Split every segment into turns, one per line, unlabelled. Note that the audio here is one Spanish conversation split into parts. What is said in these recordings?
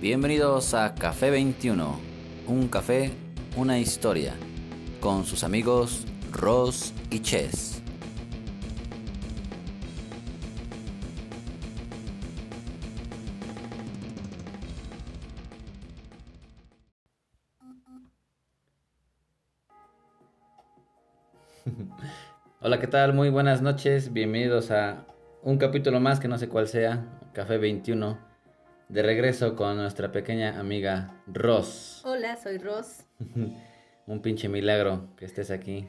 Bienvenidos a Café 21, un café, una historia, con sus amigos Ross y Chess. Hola, ¿qué tal? Muy buenas noches. Bienvenidos a un capítulo más que no sé cuál sea, Café 21. De regreso con nuestra pequeña amiga Ross.
Hola, soy Ross.
un pinche milagro que estés aquí.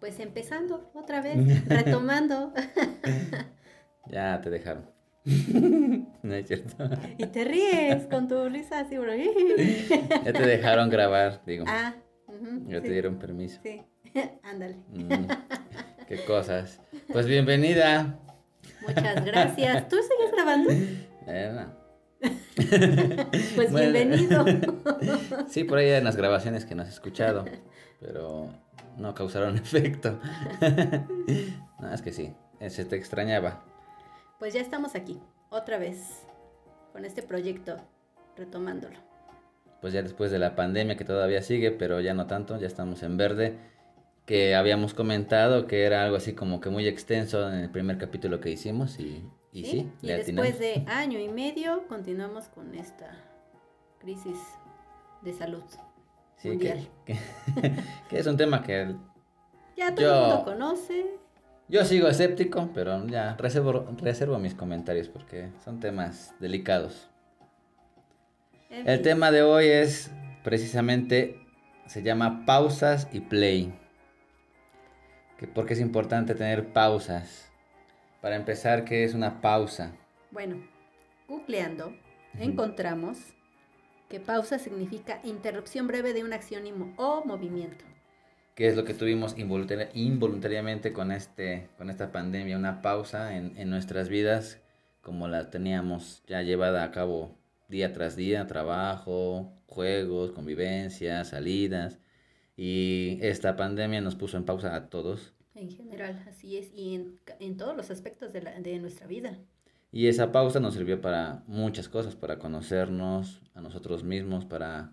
Pues empezando otra vez, retomando.
ya te dejaron. no es cierto.
Y te ríes con tu risa así, bro.
ya te dejaron grabar, digo.
Ah,
ya te dieron permiso.
Sí, ándale.
Mm, qué cosas. Pues bienvenida.
Muchas gracias. ¿Tú sigues grabando?
Eh, no.
pues bienvenido.
sí, por ahí hay unas grabaciones que no has escuchado, pero no causaron efecto. no, es que sí, se te extrañaba.
Pues ya estamos aquí, otra vez, con este proyecto, retomándolo.
Pues ya después de la pandemia que todavía sigue, pero ya no tanto, ya estamos en verde, que habíamos comentado que era algo así como que muy extenso en el primer capítulo que hicimos y y sí,
y después de año y medio continuamos con esta crisis de salud mundial.
Que, es un tema que
ya todo el mundo conoce.
Yo sigo escéptico, pero ya reservo, reservo mis comentarios porque son temas delicados. el tema de hoy es precisamente, se llama pausas y play. Que porque es importante tener pausas para empezar, ¿qué es una pausa?
Bueno, googleando, encontramos que pausa significa interrupción breve de una acción o movimiento.
¿Qué es lo que tuvimos involuntariamente con, este, con esta pandemia? Una pausa en, en nuestras vidas como la teníamos ya llevada a cabo día tras día, trabajo, juegos, convivencia, salidas. Y esta pandemia nos puso en pausa a todos
en general, así es, y en, en todos los aspectos de, la, de nuestra vida.
Y esa pausa nos sirvió para muchas cosas, para conocernos a nosotros mismos, para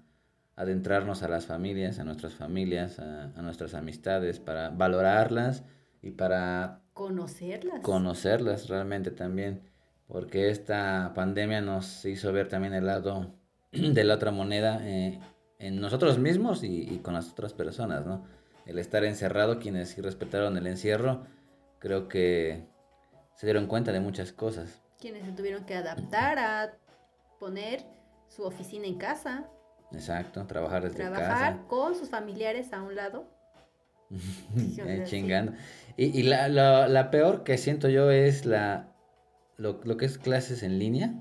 adentrarnos a las familias, a nuestras familias, a, a nuestras amistades, para valorarlas y para
conocerlas.
Conocerlas realmente también, porque esta pandemia nos hizo ver también el lado de la otra moneda eh, en nosotros mismos y, y, con las otras personas, ¿no? El estar encerrado, quienes respetaron el encierro, creo que se dieron cuenta de muchas cosas.
Quienes se tuvieron que adaptar a poner su oficina en casa.
Exacto, trabajar desde
casa. Trabajar con sus familiares a un lado.
eh, chingando. Y, y la, la, la, peor que siento yo es la lo, lo que es clases en línea.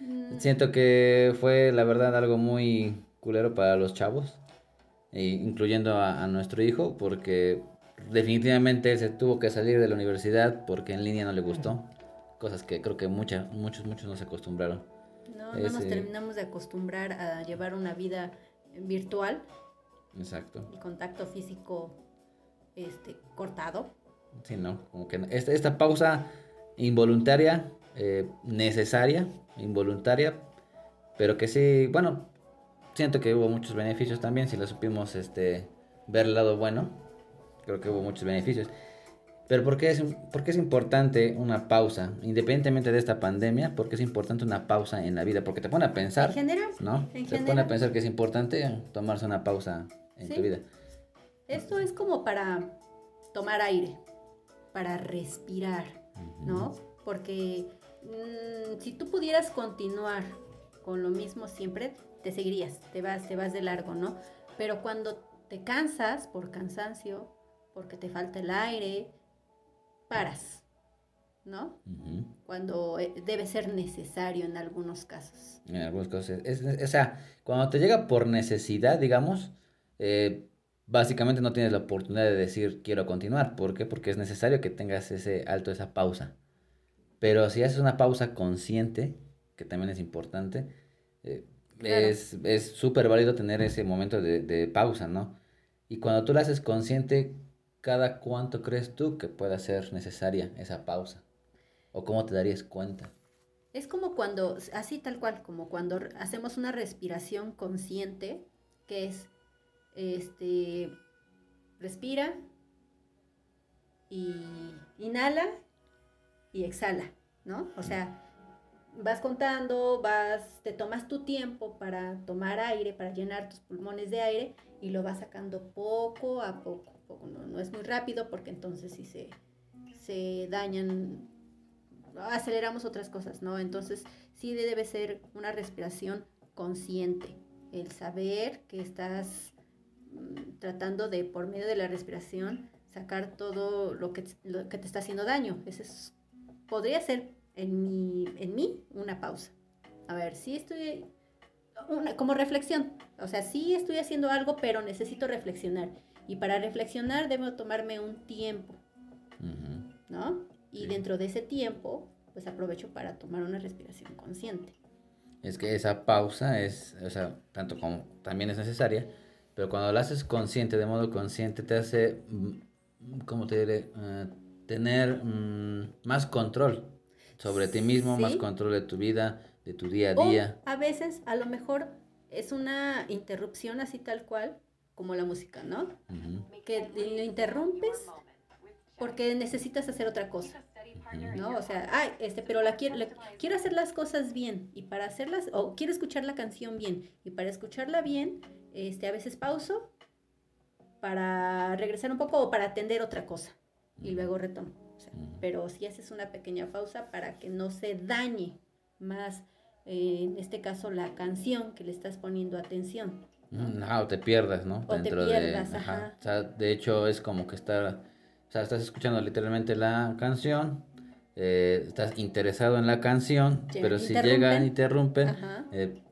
Mm. Siento que fue la verdad algo muy culero para los chavos incluyendo a, nuestro hijo, porque definitivamente se tuvo que salir de la universidad porque en línea no le gustó. Cosas que creo que mucha, muchos, muchos no se acostumbraron.
No, no nos terminamos de acostumbrar a llevar una vida virtual.
Exacto.
Y contacto físico este, cortado.
Sí, no, como que esta, esta pausa involuntaria, eh, necesaria, involuntaria, pero que sí, bueno, siento que hubo muchos beneficios también, si lo supimos este, ver el lado bueno, creo que hubo muchos beneficios. Pero ¿por qué, es, ¿por qué es importante una pausa? Independientemente de esta pandemia, ¿por qué es importante una pausa en la vida? Porque te pone a pensar.
¿En general?
¿No? te pone a pensar que es importante tomarse una pausa en tu vida.
Esto es como para tomar aire, para respirar, ¿no? Porque mm, si tú pudieras continuar con lo mismo siempre, te seguirías, te vas, te vas de largo, ¿no? Pero cuando te cansas por cansancio, porque te falta el aire, paras, ¿no? Cuando eh, debe ser necesario en algunos casos.
En algunos casos. o sea, cuando te llega por necesidad, digamos, eh, básicamente no tienes la oportunidad de decir quiero continuar. ¿Por qué? Porque es necesario que tengas ese alto, esa pausa. Pero si haces una pausa consciente, que también es importante, eh, es súper válido tener ese momento de, pausa, ¿no? Y cuando tú la haces consciente, ¿cada cuánto crees tú que pueda ser necesaria esa pausa? ¿O cómo te darías cuenta?
Es como cuando, así tal cual, como cuando hacemos una respiración consciente, que es, este, respira y inhala y exhala, ¿no? O sea, vas contando, vas, te tomas tu tiempo para tomar aire, para llenar tus pulmones de aire y lo vas sacando poco a poco. No, es muy rápido porque entonces sí se, se dañan, aceleramos otras cosas, ¿no? Entonces sí debe ser una respiración consciente, el saber que estás mm, tratando de, por medio de la respiración, sacar todo lo que, lo que te está haciendo daño. Ese es, podría ser en, mi, en mí una pausa. A ver, sí estoy, una, como reflexión, o sea, sí estoy haciendo algo, pero necesito reflexionar. Y para reflexionar debo tomarme un tiempo, ¿no? Y dentro de ese tiempo, pues aprovecho para tomar una respiración consciente.
Es que esa pausa es, o sea, tanto como también es necesaria, pero cuando la haces consciente, de modo consciente, te hace, mm, ¿cómo te diré? Uh, tener um, más control sobre ti mismo, más control de tu vida, de tu día a día.
a veces, a lo mejor, es una interrupción así tal cual, como la música, ¿no? Que lo interrumpes porque necesitas hacer otra cosa. ¿no? O sea, ay, este, pero la quiero, quiero hacer las cosas bien y para hacerlas, o quiero escuchar la canción bien y para escucharla bien, este, a veces pauso para regresar un poco o para atender otra cosa y luego retomo. Pero si haces una pequeña pausa para que no se dañe más, eh, en este caso, la canción que le estás poniendo atención.
No, o te pierdas, ¿no?
O te pierdas, de, ajá.
O sea, de hecho es como que estar, o sea, estás escuchando literalmente la canción, eh, estás interesado en la canción, pero si llega y interrumpen, eh,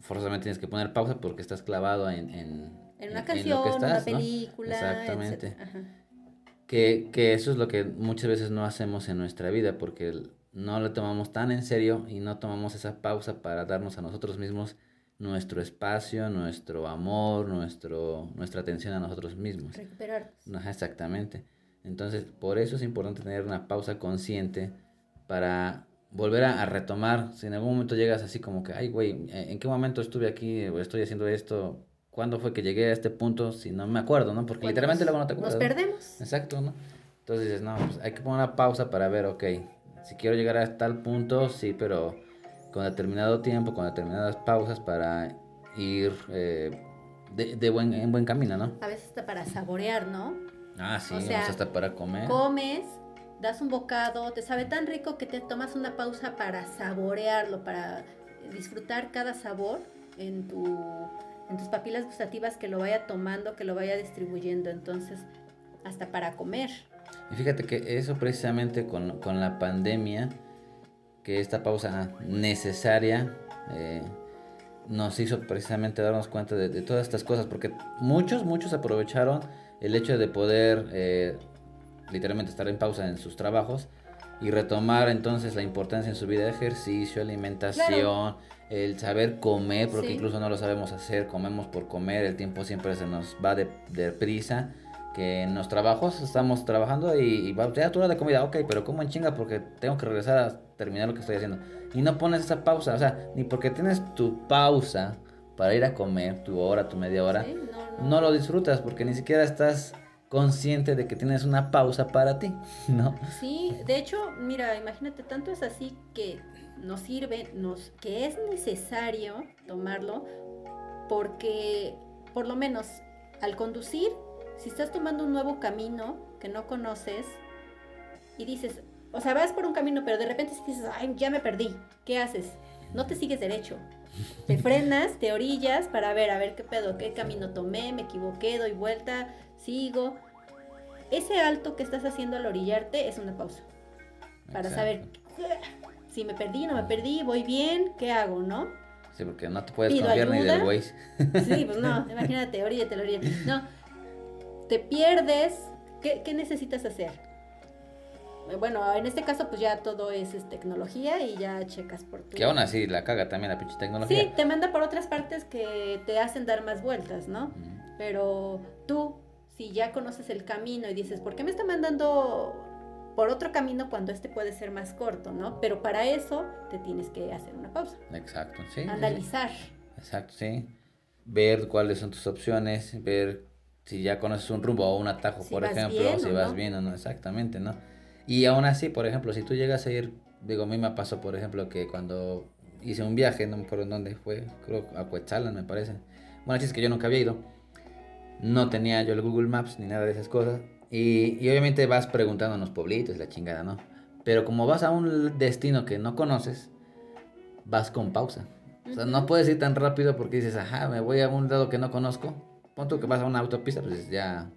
forzosamente tienes que poner pausa porque estás clavado en, en,
en una canción, en una película.
Exactamente. Que, que eso es lo que muchas veces no hacemos en nuestra vida porque no lo tomamos tan en serio y no tomamos esa pausa para darnos a nosotros mismos nuestro espacio, nuestro amor, nuestro, nuestra atención a nosotros mismos.
Recuperarnos.
exactamente. Entonces, por eso es importante tener una pausa consciente para volver a, retomar. Si en algún momento llegas así como que, ay, güey, ¿en qué momento estuve aquí o estoy haciendo esto? ¿Cuándo fue que llegué a este punto? Si no me acuerdo, ¿no? Porque literalmente luego no te acuerdas.
Nos perdemos.
Exacto, ¿no? Entonces dices, no, pues hay que poner una pausa para ver, ok, si quiero llegar a tal punto, sí, pero con determinado tiempo, con determinadas pausas para ir eh, de, buen, en buen camino, ¿no?
A veces hasta para saborear, ¿no?
Ah, sí, o sea, hasta para comer.
Comes, das un bocado, te sabe tan rico que te tomas una pausa para saborearlo, para disfrutar cada sabor en, tu, en tus papilas gustativas, que lo vaya tomando, que lo vaya distribuyendo. Entonces, hasta para comer.
Y fíjate que eso precisamente con, con la pandemia que esta pausa necesaria eh, nos hizo precisamente darnos cuenta de, todas estas cosas, porque muchos, muchos aprovecharon el hecho de poder eh, literalmente estar en pausa en sus trabajos y retomar entonces la importancia en su vida de ejercicio, alimentación, el saber comer, porque incluso no lo sabemos hacer, comemos por comer, el tiempo siempre se nos va de, de prisa que en los trabajos estamos trabajando y, va, ya tu hora de comida, ok, pero como en chinga porque tengo que regresar a terminar lo que estoy haciendo. Y no pones esa pausa, o sea, ni porque tienes tu pausa para ir a comer, tu hora, tu media hora, no, lo disfrutas porque ni siquiera estás consciente de que tienes una pausa para ti, ¿no?
Sí, de hecho, mira, imagínate, tanto es así que nos sirve, nos, que es necesario tomarlo porque por lo menos al conducir si estás tomando un nuevo camino que no conoces y dices, o sea, vas por un camino, pero de repente dices, ay, ya me perdí, ¿qué haces? No te sigues derecho. Te frenas, te orillas para ver, a ver qué pedo, qué camino tomé, me equivoqué, doy vuelta, sigo. Ese alto que estás haciendo al orillarte es una pausa. Para saber si me perdí, no me perdí, voy bien, ¿qué hago, no?
Sí, porque no te puedes confiar ni del Waze.
Sí, pues no, imagínate, oríllate, oríllate. No, te pierdes, ¿qué, necesitas hacer? Bueno, en este caso pues ya todo es, tecnología y ya checas por tu...
Que aún así la caga también la pinche tecnología.
Sí, te manda por otras partes que te hacen dar más vueltas, ¿no? Pero tú, si ya conoces el camino y dices, ¿por qué me está mandando por otro camino cuando este puede ser más corto, ¿no? Pero para eso te tienes que hacer una pausa.
Exacto, sí.
Analizar.
Exacto, sí. Ver cuáles son tus opciones, ver si ya conoces un rumbo o un atajo, por ejemplo, si vas bien o no, exactamente, ¿no? Y aún así, por ejemplo, si tú llegas a ir, digo, a mí me pasó, por ejemplo, que cuando hice un viaje, no me acuerdo en dónde fue, creo a Cuetzalan me parece. Bueno, es que yo nunca había ido. No tenía yo el Google Maps ni nada de esas cosas. Y, y obviamente vas preguntando en los pueblitos, la chingada, ¿no? Pero como vas a un destino que no conoces, vas con pausa. O sea, no puedes ir tan rápido porque dices, ajá, me voy a un lado que no conozco. Punto que vas a una autopista, pues ya.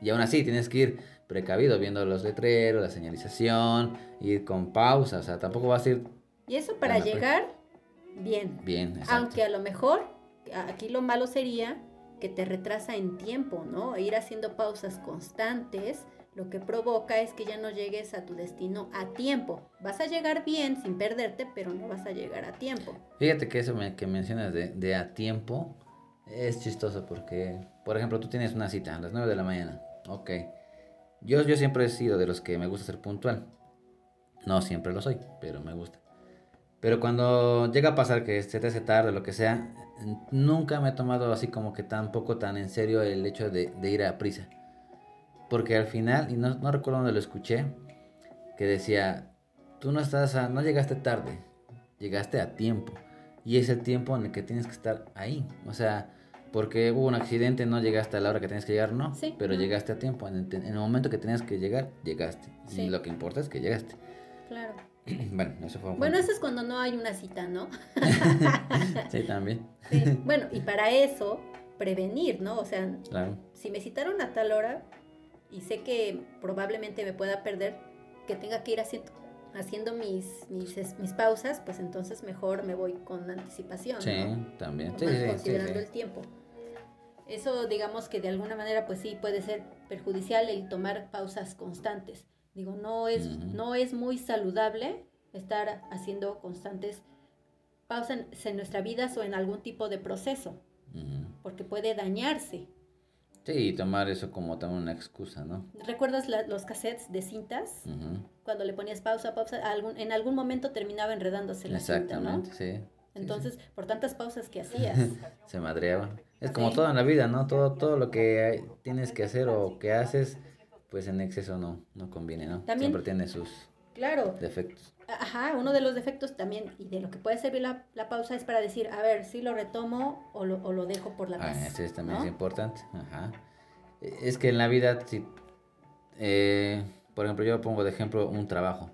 Y aún así tienes que ir precavido, viendo los letreros, la señalización, ir con pausa. O sea, tampoco vas a ir.
Y eso para llegar bien.
Bien,
exacto. Aunque a lo mejor, aquí lo malo sería que te retrasa en tiempo, ¿no? Ir haciendo pausas constantes lo que provoca es que ya no llegues a tu destino a tiempo. Vas a llegar bien sin perderte, pero no vas a llegar a tiempo.
Fíjate que eso que mencionas de, de, a tiempo es chistoso porque, por ejemplo, tú tienes una cita a las 9 de la mañana. Ok. Yo, yo siempre he sido de los que me gusta ser puntual. No siempre lo soy, pero me gusta. Pero cuando llega a pasar que se te hace tarde, lo que sea, nunca me he tomado así como que tampoco tan en serio el hecho de, de ir a prisa. Porque al final, y no, no, recuerdo dónde lo escuché, que decía, tú no estás, a, no llegaste tarde, llegaste a tiempo. Y es el tiempo en el que tienes que estar ahí. O sea, porque hubo un accidente, no llegaste a la hora que tenías que llegar, no. Sí, pero llegaste a tiempo. En el, en el, momento que tenías que llegar, llegaste. Sí. Y lo que importa es que llegaste.
Claro.
Bueno, eso fue
Bueno, eso es cuando no hay una cita, ¿no?
sí, también.
Sí. Bueno, y para eso, prevenir, ¿no? O sea, claro. si me citaron a tal hora y sé que probablemente me pueda perder, que tenga que ir haciendo, haciendo mis, mis, mis pausas, pues entonces mejor me voy con anticipación.
Sí, también. Sí,
considerando el tiempo. Eso, digamos que de alguna manera, pues sí, puede ser perjudicial el tomar pausas constantes. Digo, no es, no es muy saludable estar haciendo constantes pausas en, nuestra vida o en algún tipo de proceso, porque puede dañarse.
Sí, y tomar eso como también una excusa, ¿no?
¿Recuerdas los cassettes de cintas? Cuando le ponías pausa, pausa, algún, en algún momento terminaba enredándose la cinta, ¿no?
sí.
Entonces, por tantas pausas que hacías.
Se madreaba. Es como todo en la vida, ¿no? Todo, todo lo que tienes que hacer o que haces pues en exceso no, no conviene, ¿no?
También,
Siempre tiene sus
claro,
defectos.
Ajá, uno de los defectos también, y de lo que puede servir la, la pausa es para decir, a ver, si lo retomo o lo, o lo dejo por la
paz. Ah, eso también es importante, ajá. Es que en la vida, si, eh, por ejemplo, yo pongo de ejemplo un trabajo.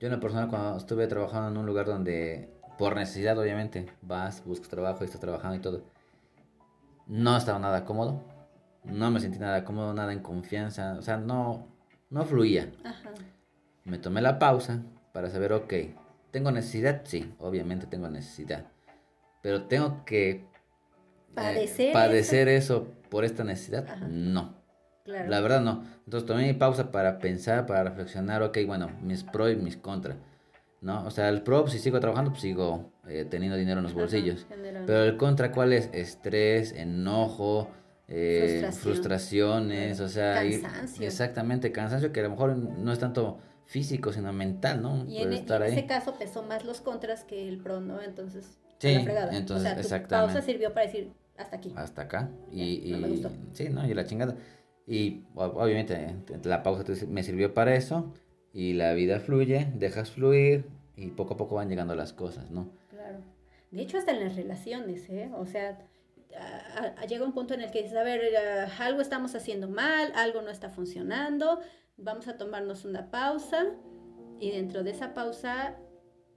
Yo en lo personal cuando estuve trabajando en un lugar donde, por necesidad obviamente, vas, buscas trabajo y estás trabajando y todo, no estaba nada cómodo no me sentí nada cómodo, nada en confianza, o sea, no, no fluía. Ajá. Me tomé la pausa para saber, ok, ¿tengo necesidad? Sí, obviamente tengo necesidad, pero tengo que eh,
padecer,
padecer eso. por esta necesidad, no. Claro. La verdad no. Entonces tomé mi pausa para pensar, para reflexionar, ok, bueno, mis pros y mis contras. ¿no? O sea, el pro, si sigo trabajando, pues sigo eh, teniendo dinero en los bolsillos. Pero el contra, ¿cuál es? Estrés, enojo, eh, frustraciones, o sea,
cansancio.
exactamente, cansancio que a lo mejor no es tanto físico, sino mental, ¿no?
Y en, estar en ese caso pesó más los contras que el pro, ¿no? Entonces,
sí, entonces, o sea,
pausa sirvió para decir hasta aquí.
Hasta acá. Y, y sí, ¿no? Y la chingada. Y obviamente la pausa me sirvió para eso y la vida fluye, dejas fluir y poco a poco van llegando las cosas, ¿no?
Claro. De hecho, hasta en las relaciones, ¿eh? O sea, llega un punto en el que dices, a ver, uh, algo estamos haciendo mal, algo no está funcionando, vamos a tomarnos una pausa y dentro de esa pausa,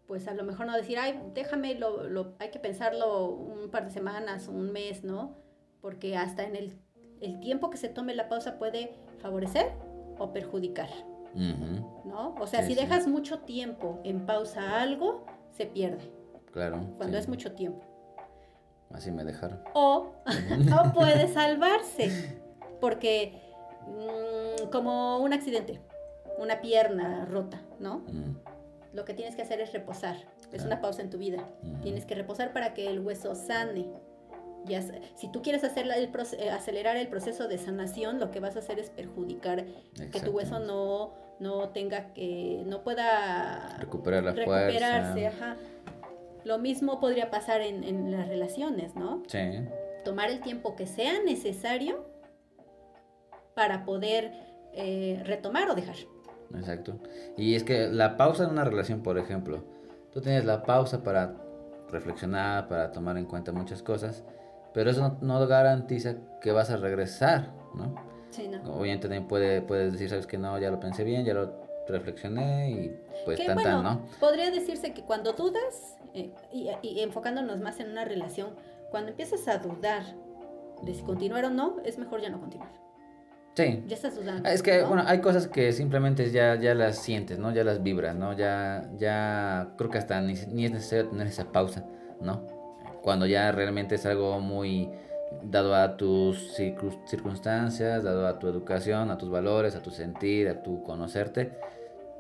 pues a lo mejor no decir, ay, déjame, lo, lo, hay que pensarlo un par de semanas, un mes, ¿no? Porque hasta en el, el tiempo que se tome la pausa puede favorecer o perjudicar, ¿no? O sea, si dejas mucho tiempo en pausa algo, se pierde.
Claro.
Cuando es mucho tiempo.
Así me dejaron.
O, o puede salvarse, porque mm, como un accidente, una pierna rota, ¿no? Mm. Lo que tienes que hacer es reposar. Es una pausa en tu vida. Mm. Tienes que reposar para que el hueso sane. Ya, si tú quieres hacer el eh, acelerar el proceso de sanación, lo que vas a hacer es perjudicar que tu hueso no, no tenga que, no pueda
recuperar la
recuperarse. Ajá. Lo mismo podría pasar en, en las relaciones, ¿no?
Sí.
Tomar el tiempo que sea necesario para poder eh, retomar o dejar.
Exacto. Y es que la pausa en una relación, por ejemplo, tú tienes la pausa para reflexionar, para tomar en cuenta muchas cosas, pero eso no, garantiza que vas a regresar, ¿no?
Sí, no.
Obviamente también puede, puedes decir, sabes que no, ya lo pensé bien, ya lo reflexioné y pues tan, tan, ¿no?
Podría decirse que cuando dudas, eh, y, y enfocándonos más en una relación, cuando empiezas a dudar de si continuar o no, es mejor ya no continuar.
Sí.
Ya estás dudando.
Es que, bueno, hay cosas que simplemente ya, ya las sientes, ¿no? Ya las vibras, ¿no? Ya, ya creo que hasta ni, ni es necesario tener esa pausa, ¿no? Cuando ya realmente es algo muy dado a tus circunstancias, dado a tu educación, a tus valores, a tu sentir, a tu conocerte.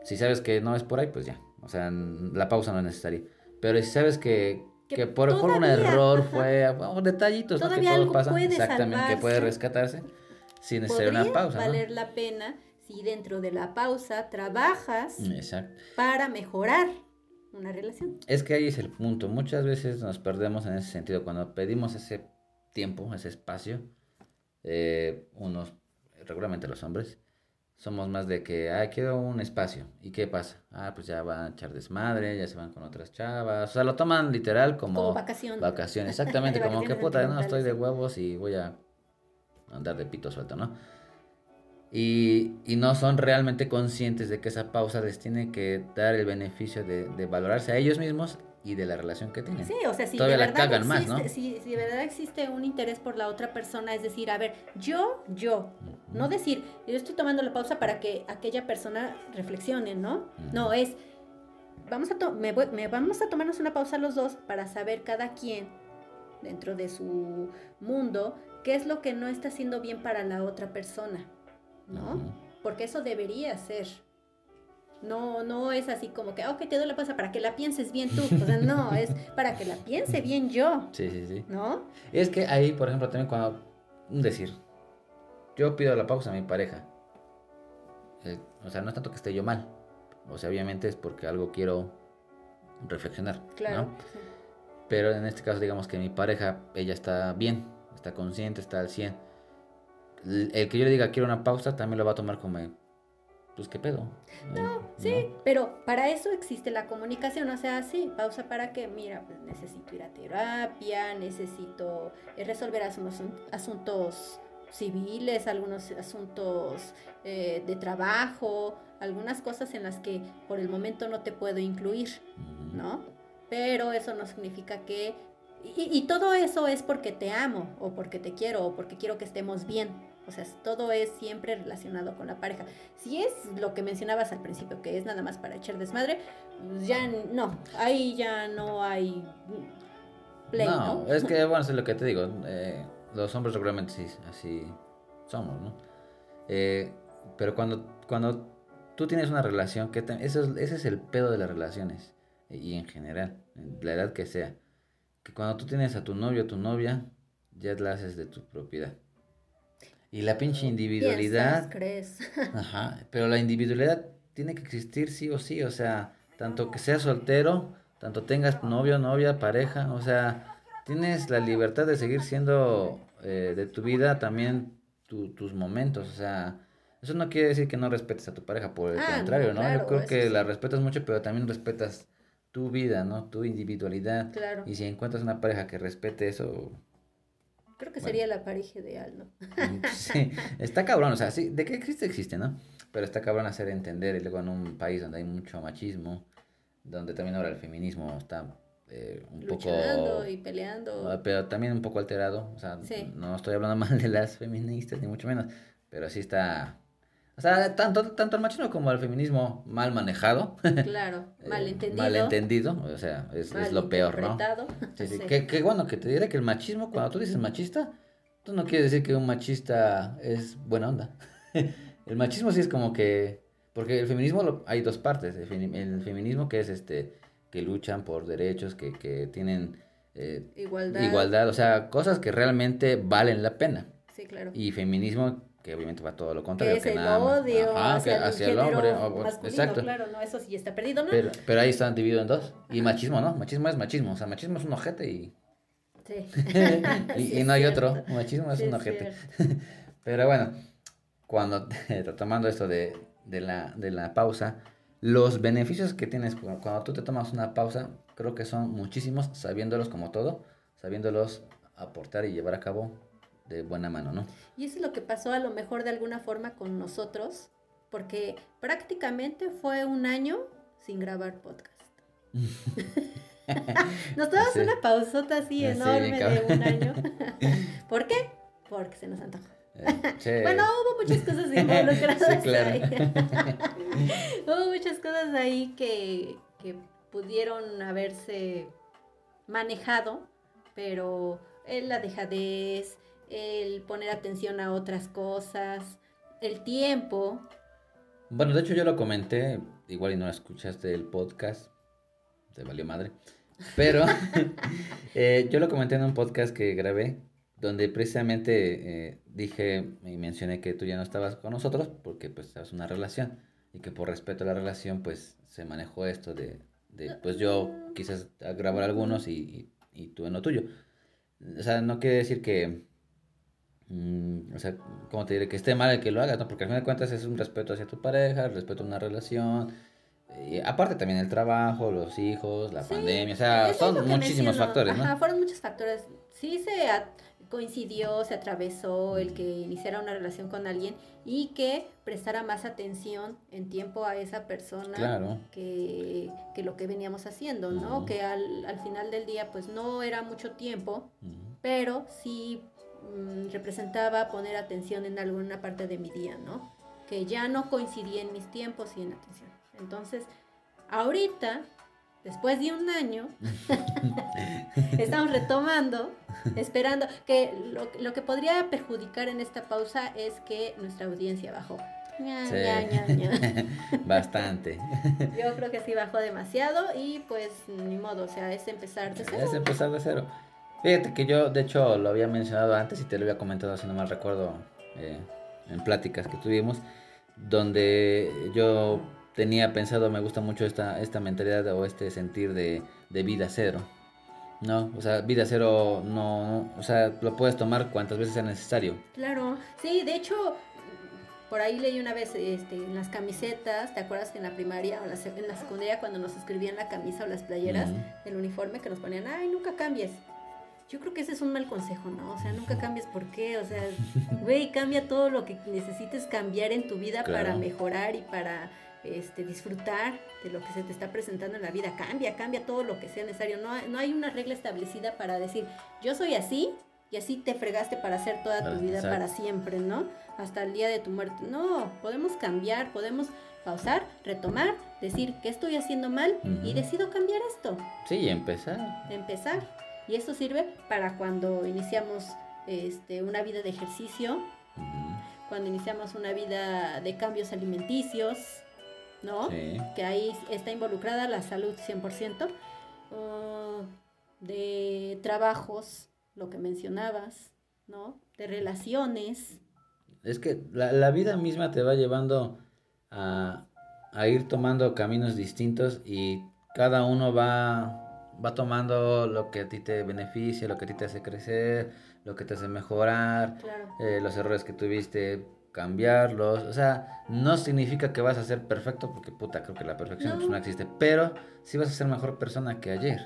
Si sabes que no es por ahí, pues ya. O sea, la pausa no es necesaria. Pero si sabes que, que, por, un error fue, detallitos, ¿no? Que todo pasa. Exactamente, que puede rescatarse sin hacer una pausa.
valer la pena si dentro de la pausa trabajas para mejorar una relación.
Es que ahí es el punto. Muchas veces nos perdemos en ese sentido. Cuando pedimos ese tiempo, ese espacio, eh, unos, regularmente los hombres, somos más de que, ah, quiero un espacio. ¿Y qué pasa? Ah, pues ya van a echar desmadre, ya se van con otras chavas. O sea, lo toman literal como...
Como vacación.
Vacación, exactamente. como que puta, no, estoy de huevos y voy a andar de pito suelto, ¿no? Y, y, no son realmente conscientes de que esa pausa les tiene que dar el beneficio de, de valorarse a ellos mismos y de la relación que tienen.
Sí, o sea, si de verdad existe, si, de verdad existe un interés por la otra persona, es decir, a ver, yo, yo, no decir, yo estoy tomando la pausa para que aquella persona reflexione, ¿no? No, es, vamos a, me, me vamos a tomarnos una pausa los dos para saber cada quien dentro de su mundo qué es lo que no está haciendo bien para la otra persona, ¿no? Porque eso debería ser. No, no es así como que, ok, te doy la pausa para que la pienses bien tú. O sea, no, es para que la piense bien yo.
Sí, sí, sí.
¿No?
Es que ahí, por ejemplo, también cuando, un decir, yo pido la pausa a mi pareja. Eh, o sea, no es tanto que esté yo mal. O sea, obviamente es porque algo quiero reflexionar. Claro. ¿no? Pero en este caso, digamos que mi pareja, ella está bien está consciente, está al 100. El que yo le diga quiero una pausa también lo va a tomar como, pues qué pedo.
No, sí, pero para eso existe la comunicación, o sea, sí, pausa para que, mira, pues necesito ir a terapia, necesito eh, resolver algunos asuntos civiles, algunos asuntos eh, de trabajo, algunas cosas en las que por el momento no te puedo incluir, ¿no? Pero eso no significa que y, todo eso es porque te amo o porque te quiero o porque quiero que estemos bien. O sea, todo es siempre relacionado con la pareja. Si es lo que mencionabas al principio, que es nada más para echar desmadre, pues ya no, ahí ya no hay
play, ¿no? es que, bueno, es lo que te digo. Eh, los hombres regularmente sí, así somos, ¿no? Eh, pero cuando, cuando tú tienes una relación, que eso, ese es el pedo de las relaciones. Y en general, la edad que sea que cuando tú tienes a tu novio o tu novia, ya la haces de tu propiedad. Y la pinche individualidad.
crees?
ajá, pero la individualidad tiene que existir sí o sí, o sea, tanto que seas soltero, tanto tengas novio, novia, pareja, o sea, tienes la libertad de seguir siendo eh, de tu vida también tus momentos, o sea, eso no quiere decir que no respetes a tu pareja, por el ah, contrario, ¿no? Yo creo que la respetas mucho, pero también respetas tu vida, ¿no? Tu individualidad.
Claro.
Y si encuentras una pareja que respete eso...
Creo que sería la pareja ideal, ¿no?
Mm, sí, está cabrón, o sea, sí, de qué existe, existe, ¿no? Pero está cabrón hacer entender, y luego en un país donde hay mucho machismo, donde también ahora el feminismo está eh, un
Luchando y peleando.
Ah, pero también un poco alterado, o sea, no estoy hablando mal de las feministas, ni mucho menos, pero sí está o sea, tanto, tanto el machismo como el feminismo mal manejado.
Claro, malentendido.
Eh, malentendido, o sea, es, es lo peor, ¿no? Sí, sí. Que, bueno, que te diré que el machismo, cuando tú dices machista, tú no quieres decir que un machista es buena onda. el machismo sí es como que, porque el feminismo hay dos partes, el, feminismo que es este, que luchan por derechos, que, que tienen eh,
Igualdad.
igualdad, o sea, cosas que realmente valen la pena.
Sí, claro.
Y feminismo, que obviamente va todo lo contrario.
Que es
que
el
nada
odio
Ajá,
hacia,
que
el,
hacia el
género
hombre. exacto.
claro, no, eso sí está perdido, ¿no?
Pero, pero ahí están divididos en dos. Y machismo, ¿no? Machismo es machismo. O sea, machismo es un ojete y,
Sí.
y,
Sí,
y
es
no hay
cierto.
otro. Machismo es
Sí,
un
es
ojete.
cierto.
Pero bueno, cuando retomando esto de, de, la, de la pausa, los beneficios que tienes cu- cuando tú te tomas una pausa, creo que son muchísimos, sabiéndolos como todo, sabiéndolos aportar y llevar a cabo de buena mano, ¿no?
Y eso es lo que pasó a lo mejor de alguna forma con nosotros, porque prácticamente fue un año sin grabar podcast. Nos tomamos
Sí.
una pausota así
Sí,
enorme de un año. ¿Por qué? Porque se nos antojó.
Eh.
Bueno, hubo muchas cosas involucradas
claro.
ahí. hubo muchas cosas ahí que, que pudieron haberse manejado, pero el la dejadez, el poner atención a otras cosas, el tiempo.
Bueno, de hecho yo lo comenté, igual y no escuchaste el podcast, te valió madre, pero eh, yo lo comenté en un podcast que grabé, donde precisamente eh, dije y mencioné que tú ya no estabas con nosotros porque pues estabas una relación y que por respeto a la relación pues se manejó esto de, pues yo quizás grabar algunos y, y, y tú en lo tuyo. O sea, no quiere decir que, mm, o sea, ¿cómo te diré? Que esté mal el que lo hagas, ¿no? Porque al fin de cuentas es un respeto hacia tu pareja, el respeto a una relación. Y aparte también el trabajo, los hijos, la
Sí,
pandemia, o sea, son muchísimos factores, ¿no?
Ajá, fueron muchos factores. Sí se coincidió, se atravesó el que iniciara una relación con alguien y que prestara más atención en tiempo a esa persona
Claro.
que, que lo que veníamos haciendo, ¿no?
Ujú.
Que al, al final del día pues no era mucho tiempo,
Ujú.
pero sí mm, representaba poner atención en alguna parte de mi día, ¿no? Que ya no coincidía en mis tiempos y en atención. Entonces, ahorita, después de un año, estamos retomando, esperando, que lo, lo que podría perjudicar en esta pausa es que nuestra audiencia bajó. Ña,
Sí.
ña, ña, ña.
Bastante.
Yo creo que sí bajó demasiado y pues ni modo, o sea, es empezar de
Es
cero.
empezar de cero. Fíjate que yo, de hecho, lo había mencionado antes y te lo había comentado, si no mal recuerdo, eh, en pláticas que tuvimos, donde yo tenía pensado, me gusta mucho esta, esta mentalidad o este sentir de, de vida cero. No, o sea, vida cero no, o sea, lo puedes tomar cuantas veces sea necesario.
Claro, sí, de hecho, por ahí leí una vez este, en las camisetas, ¿te acuerdas que en la primaria o en la, secundaria cuando nos escribían la camisa o las playeras del uniforme que nos ponían, ay, nunca cambies? Yo creo que ese es un mal consejo, ¿no? O sea, nunca cambies, ¿por qué? O sea, güey, cambia todo lo que necesites cambiar en tu vida para mejorar y para este, disfrutar de lo que se te está presentando en la vida. Cambia, cambia todo lo que sea necesario. No, hay- no hay una regla establecida para decir, yo soy así y así te fregaste para hacer toda tu vida para siempre, ¿no? Hasta el día de tu muerte. No, podemos cambiar, podemos pausar, retomar, decir qué estoy haciendo mal y decido cambiar esto
Sí, empezar.
empezar. Y esto sirve para cuando iniciamos este, una vida de ejercicio, cuando iniciamos una vida de cambios alimenticios, ¿no?
Sí.
Que ahí está involucrada la salud 100%, uh, de trabajos, lo que mencionabas, ¿no? De relaciones.
Es que la, la vida misma te va llevando a, a ir tomando caminos distintos y cada uno va, va tomando lo que a ti te beneficia, lo que a ti te hace crecer, lo que te hace mejorar,
Claro.
eh, los errores que tuviste, cambiarlos. O sea, no significa que vas a ser perfecto, porque puta, creo que la perfección pues,
No.
no existe, pero sí vas a ser mejor persona que ayer.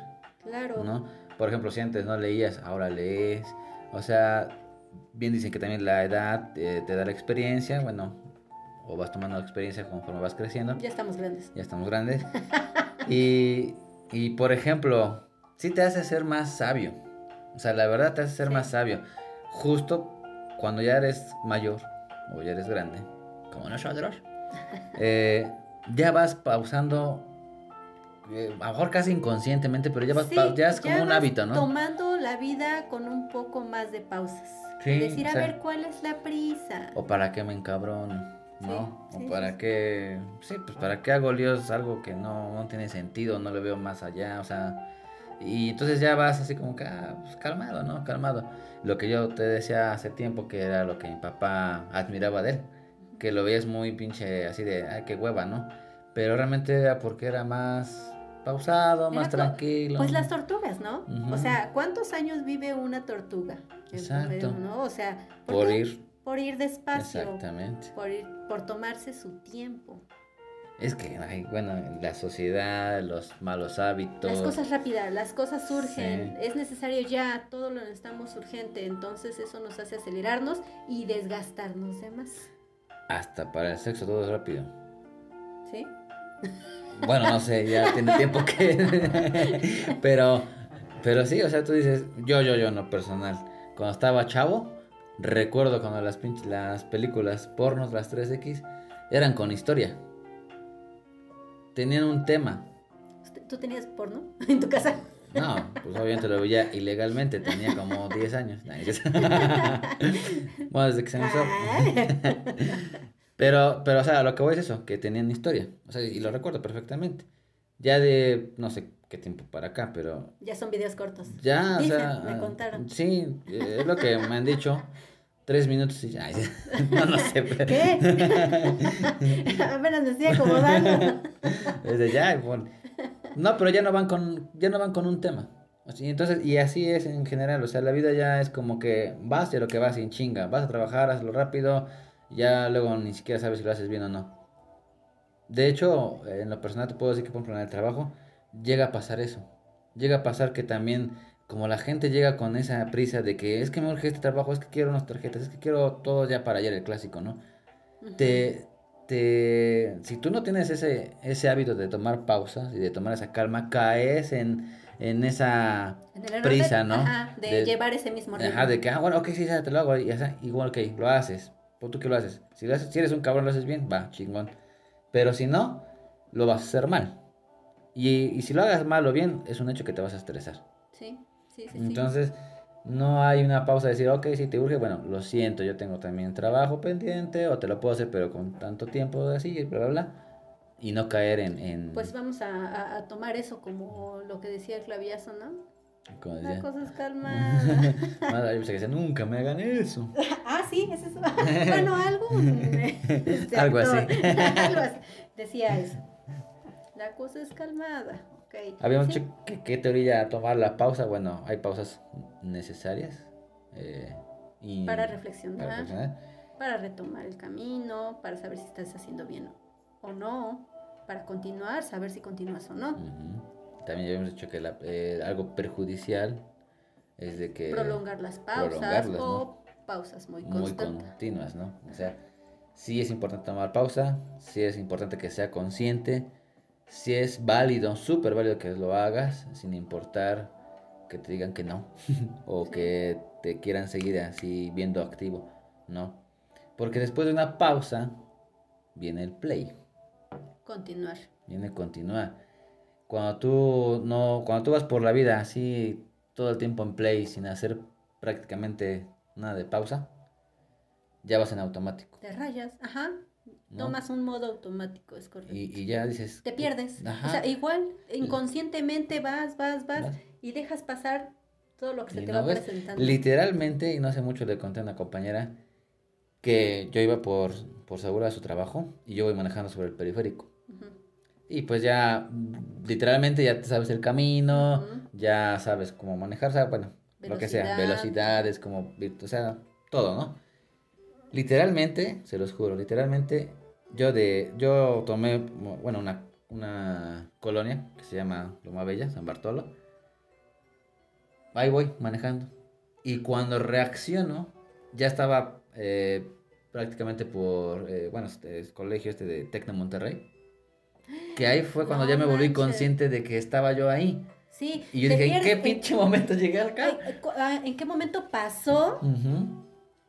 Claro.
¿no? Por ejemplo, si antes no leías, ahora lees. O sea, bien dicen que también la edad eh, te da la experiencia, bueno, o vas tomando experiencia conforme vas creciendo.
Ya estamos grandes.
Ya estamos grandes. y, y, por ejemplo, sí te hace ser más sabio. O sea, la verdad te hace ser
Sí.
más sabio. Justo cuando ya eres mayor o ya eres grande, como nosotros, eh, ya vas pausando, eh, a lo mejor casi inconscientemente, pero ya, vas
Sí,
ya es como un
vas
hábito, ¿no?
Tomando la vida con un poco más de pausas.
Sí,
Decir,
o
a ver, ¿cuál es la prisa?
O para qué me encabrono, ¿no?
Sí, sí,
o para
sí.
qué, sí, pues para qué hago líos algo que no, no tiene sentido, no le veo más allá, o sea, Y entonces ya vas así como que, ah, pues calmado, ¿no? Calmado. Lo que yo te decía hace tiempo que era lo que mi papá admiraba de él. Que lo veías muy pinche así de, ay, qué hueva, ¿no? Pero realmente era porque era más pausado, más tranquilo.
Pues las tortugas, ¿no? O sea, ¿cuántos años vive una tortuga? Exacto. ¿no? O sea,
por, ir.
Por ir despacio. Exactamente. Por, ir, por tomarse su tiempo.
Es que, ay, bueno, la sociedad, los malos hábitos.
Las cosas rápidas, las cosas surgen. Es necesario ya, todo lo necesitamos urgente. Entonces eso nos hace acelerarnos y desgastarnos de más.
Hasta para el sexo todo es rápido.
¿Sí?
Bueno, no sé, ya tiene tiempo que. pero, pero sí, o sea, tú dices, yo, yo, yo, no personal. Cuando estaba chavo, recuerdo cuando las, las películas pornos, las 3X, eran con historia. Tenían un tema.
¿Tú tenías porno en tu casa?
No, pues obviamente lo veía ilegalmente, tenía como 10 años. bueno, desde que se me hizo. Pero, pero, o sea, lo que voy es eso, que tenían historia. O sea, y lo recuerdo perfectamente. Ya de, no sé qué tiempo para acá, pero...
Ya son videos cortos.
Ya, o sea...
Me contaron.
Sí, es lo que me han dicho. Tres minutos y ya. No, no sé. Pero...
¿Qué? Apenas me estoy acomodando.
Desde ya, bueno. No, pero ya no van con, ya no van con un tema. Entonces, y así es en general, o sea, la vida ya es como que vas y a lo que vas sin chinga, vas a trabajar, hazlo rápido, ya luego ni siquiera sabes si lo haces bien o no. De hecho, en lo personal te puedo decir que por ejemplo en el trabajo llega a pasar eso. Llega a pasar que también, como la gente llega con esa prisa de que es que me urge este trabajo, es que quiero unas tarjetas, es que quiero todo ya para ayer, el clásico, ¿no? Te, te, si tú no tienes ese, ese hábito de tomar pausas y de tomar esa calma, caes en, en esa prisa, ¿no?
de, llevar ese mismo ritmo.
Ajá, de que, ah, bueno, ok, sí, ya te lo hago, y igual, ok, lo haces tú que lo haces. Si, si eres un cabrón, lo haces bien, va, chingón. Pero si no, lo vas a hacer mal. Y, si lo hagas mal o bien, es un hecho que te vas a estresar.
Sí, sí, sí.
Entonces, no hay una pausa de decir, ok, si te urge, bueno, lo siento, yo tengo también trabajo pendiente, o te lo puedo hacer, pero con tanto tiempo así, bla, bla, bla. Y no caer en...
Pues vamos a, a, tomar eso como lo que decía el claviazo, ¿no? La cosa es
yo pensé que decía, nunca me hagan eso.
ah, sí, es eso. bueno, algo.
Este, algo, así. algo
así. Decía eso. La cosa es calmada. Okay.
Habíamos dicho que teoría tomar la pausa. Bueno, hay pausas necesarias. Eh,
y para, reflexionar, para retomar el camino, para saber si estás haciendo bien o no, para continuar, saber si continúas o no.
También ya hemos dicho que eh, algo perjudicial es de que...
Prolongar las pausas o pausas muy, muy
continuas, ¿no? O sea, sí es importante tomar pausa, sí es importante que sea consciente, sí es válido, súper válido que lo hagas, sin importar que te digan que no, o que te quieran seguir así viendo activo, ¿no? Porque después de una pausa viene el play.
Continuar.
Viene continuar cuando tú no, cuando tú vas por la vida así todo el tiempo en play sin hacer prácticamente nada de pausa, ya vas en automático.
Te rayas, ajá. Tomas un modo automático, es correcto.
Y, ya dices.
Te pierdes. O sea, igual, inconscientemente vas, vas, vas y dejas pasar todo lo que se te va presentando.
Literalmente, y no hace mucho le conté a una compañera que yo iba por, por seguro a su trabajo y yo voy manejando sobre el periférico. Y pues ya, literalmente ya sabes el camino, ya sabes cómo manejar, o sea, bueno, lo que sea, velocidades, como, o sea, todo, ¿no? Literalmente, se los juro, literalmente, yo de, yo tomé, bueno, una, una colonia que se llama Loma Bella, San Bartolo. Ahí voy, manejando. Y cuando reacciono, ya estaba eh, prácticamente por, eh, bueno, este, colegio este de Tecno Monterrey. Que ahí fue cuando ya me volví consciente de que estaba yo ahí.
Sí.
Y yo dije, ¿en qué pinche momento llegué acá?
Ah, ¿En qué momento pasó?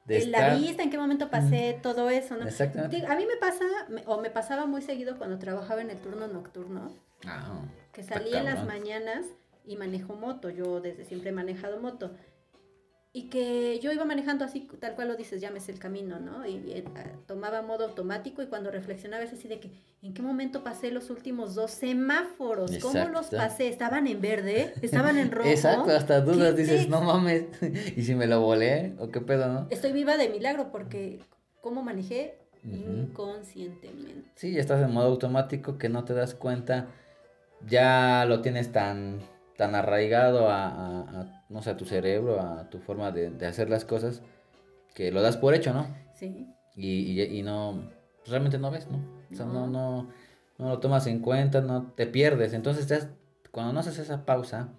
De la vista, en qué momento pasé todo eso, ¿no?
Exactamente.
A mí me pasa, o me pasaba muy seguido cuando trabajaba en el turno nocturno,
ah,
que salía en las mañanas y manejo moto, yo desde siempre he manejado moto. Y que yo iba manejando así, tal cual lo dices, llámese el camino, ¿no? Y, eh, tomaba modo automático y cuando reflexionaba es así de que, ¿en qué momento pasé los últimos dos semáforos? ¿Cómo los pasé? ¿Estaban en verde? ¿Estaban en rojo?
Exacto, hasta dudas dices, no mames, ¿y si me lo volé? ¿O qué pedo, no?
Estoy viva de milagro porque, ¿cómo manejé? Inconscientemente.
Sí, ya estás en modo automático que no te das cuenta, ya lo tienes tan tan arraigado a, no sé, a tu cerebro, a tu forma de, hacer las cosas, que lo das por hecho, ¿no? Sí. Y, y, no, realmente no ves, ¿no? O sea, no, no, no lo tomas en cuenta, no te pierdes. Entonces, cuando no haces esa pausa,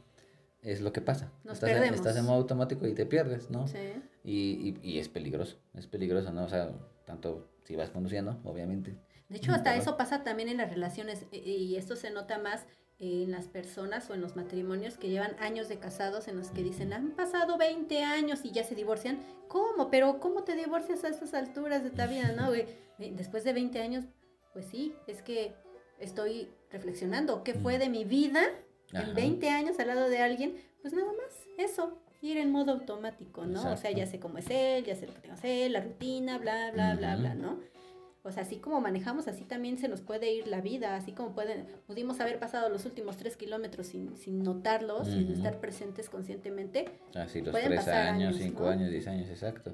es lo que pasa.
Nos
estás,
perdemos.
estás en modo automático y te pierdes, ¿no? Sí. Y, y, es peligroso, es peligroso, ¿no? O sea, tanto si vas conduciendo, obviamente.
De hecho, hasta eso pasa también en las relaciones y esto se nota más en las personas o en los matrimonios que llevan años de casados en los que dicen, han pasado 20 años y ya se divorcian. ¿Cómo? Pero ¿cómo te divorcias a estas alturas de tu vida? No, Después de 20 años, pues sí, es que estoy reflexionando qué fue de mi vida en 20 años al lado de alguien. Pues nada más, eso, ir en modo automático, ¿no? O sea, ya sé cómo es él, ya sé lo que tengo que hacer, la rutina, bla, bla, bla, bla, ¿no? O sea, así como manejamos, así también se nos puede ir la vida, así como pueden, pudimos haber pasado los últimos tres kilómetros sin, sin notarlos, sin estar presentes conscientemente.
Así, los tres años, cinco años, diez años, exacto.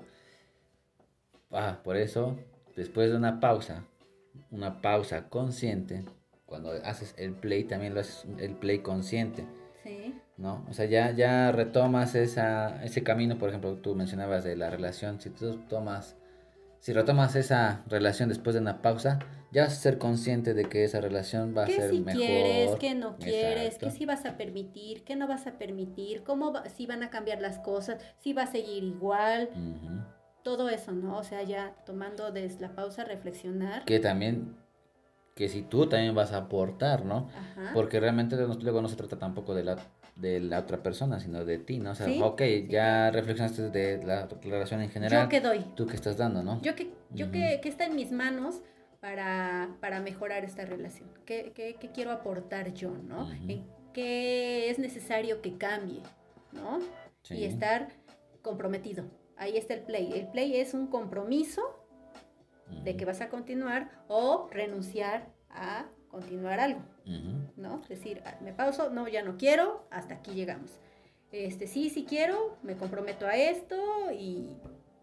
Ah, por eso, después de una pausa, una pausa consciente, cuando haces el play, también lo haces el play consciente. Sí. ¿No? O sea, ya, ya retomas esa, ese camino, por ejemplo, tú mencionabas de la relación, si tú tomas si retomas esa relación después de una pausa, ya vas a ser consciente de que esa relación va a ser
si
mejor.
quieres, qué no quieres, qué si vas a permitir, qué no vas a permitir, cómo si van a cambiar las cosas, si va a seguir igual. Todo eso, ¿no? O sea, ya tomando desde la pausa, reflexionar.
Que también, que si tú también vas a aportar, ¿no? Porque realmente luego no se trata tampoco de la de la otra persona, sino de ti, ¿no? O sea, ok, ya reflexionaste de la relación en general.
Yo que doy.
Tú que estás dando, ¿no?
Yo que, yo que, está en mis manos para, para mejorar esta relación. ¿Qué, qué, qué quiero aportar yo, ¿no? qué es necesario que cambie, ¿no? Y estar comprometido. Ahí está el play. El play es un compromiso de que vas a continuar o renunciar a continuar algo, ¿no? Es decir, ah, me pauso, no, ya no quiero, hasta aquí llegamos. Este, sí, sí quiero, me comprometo a esto y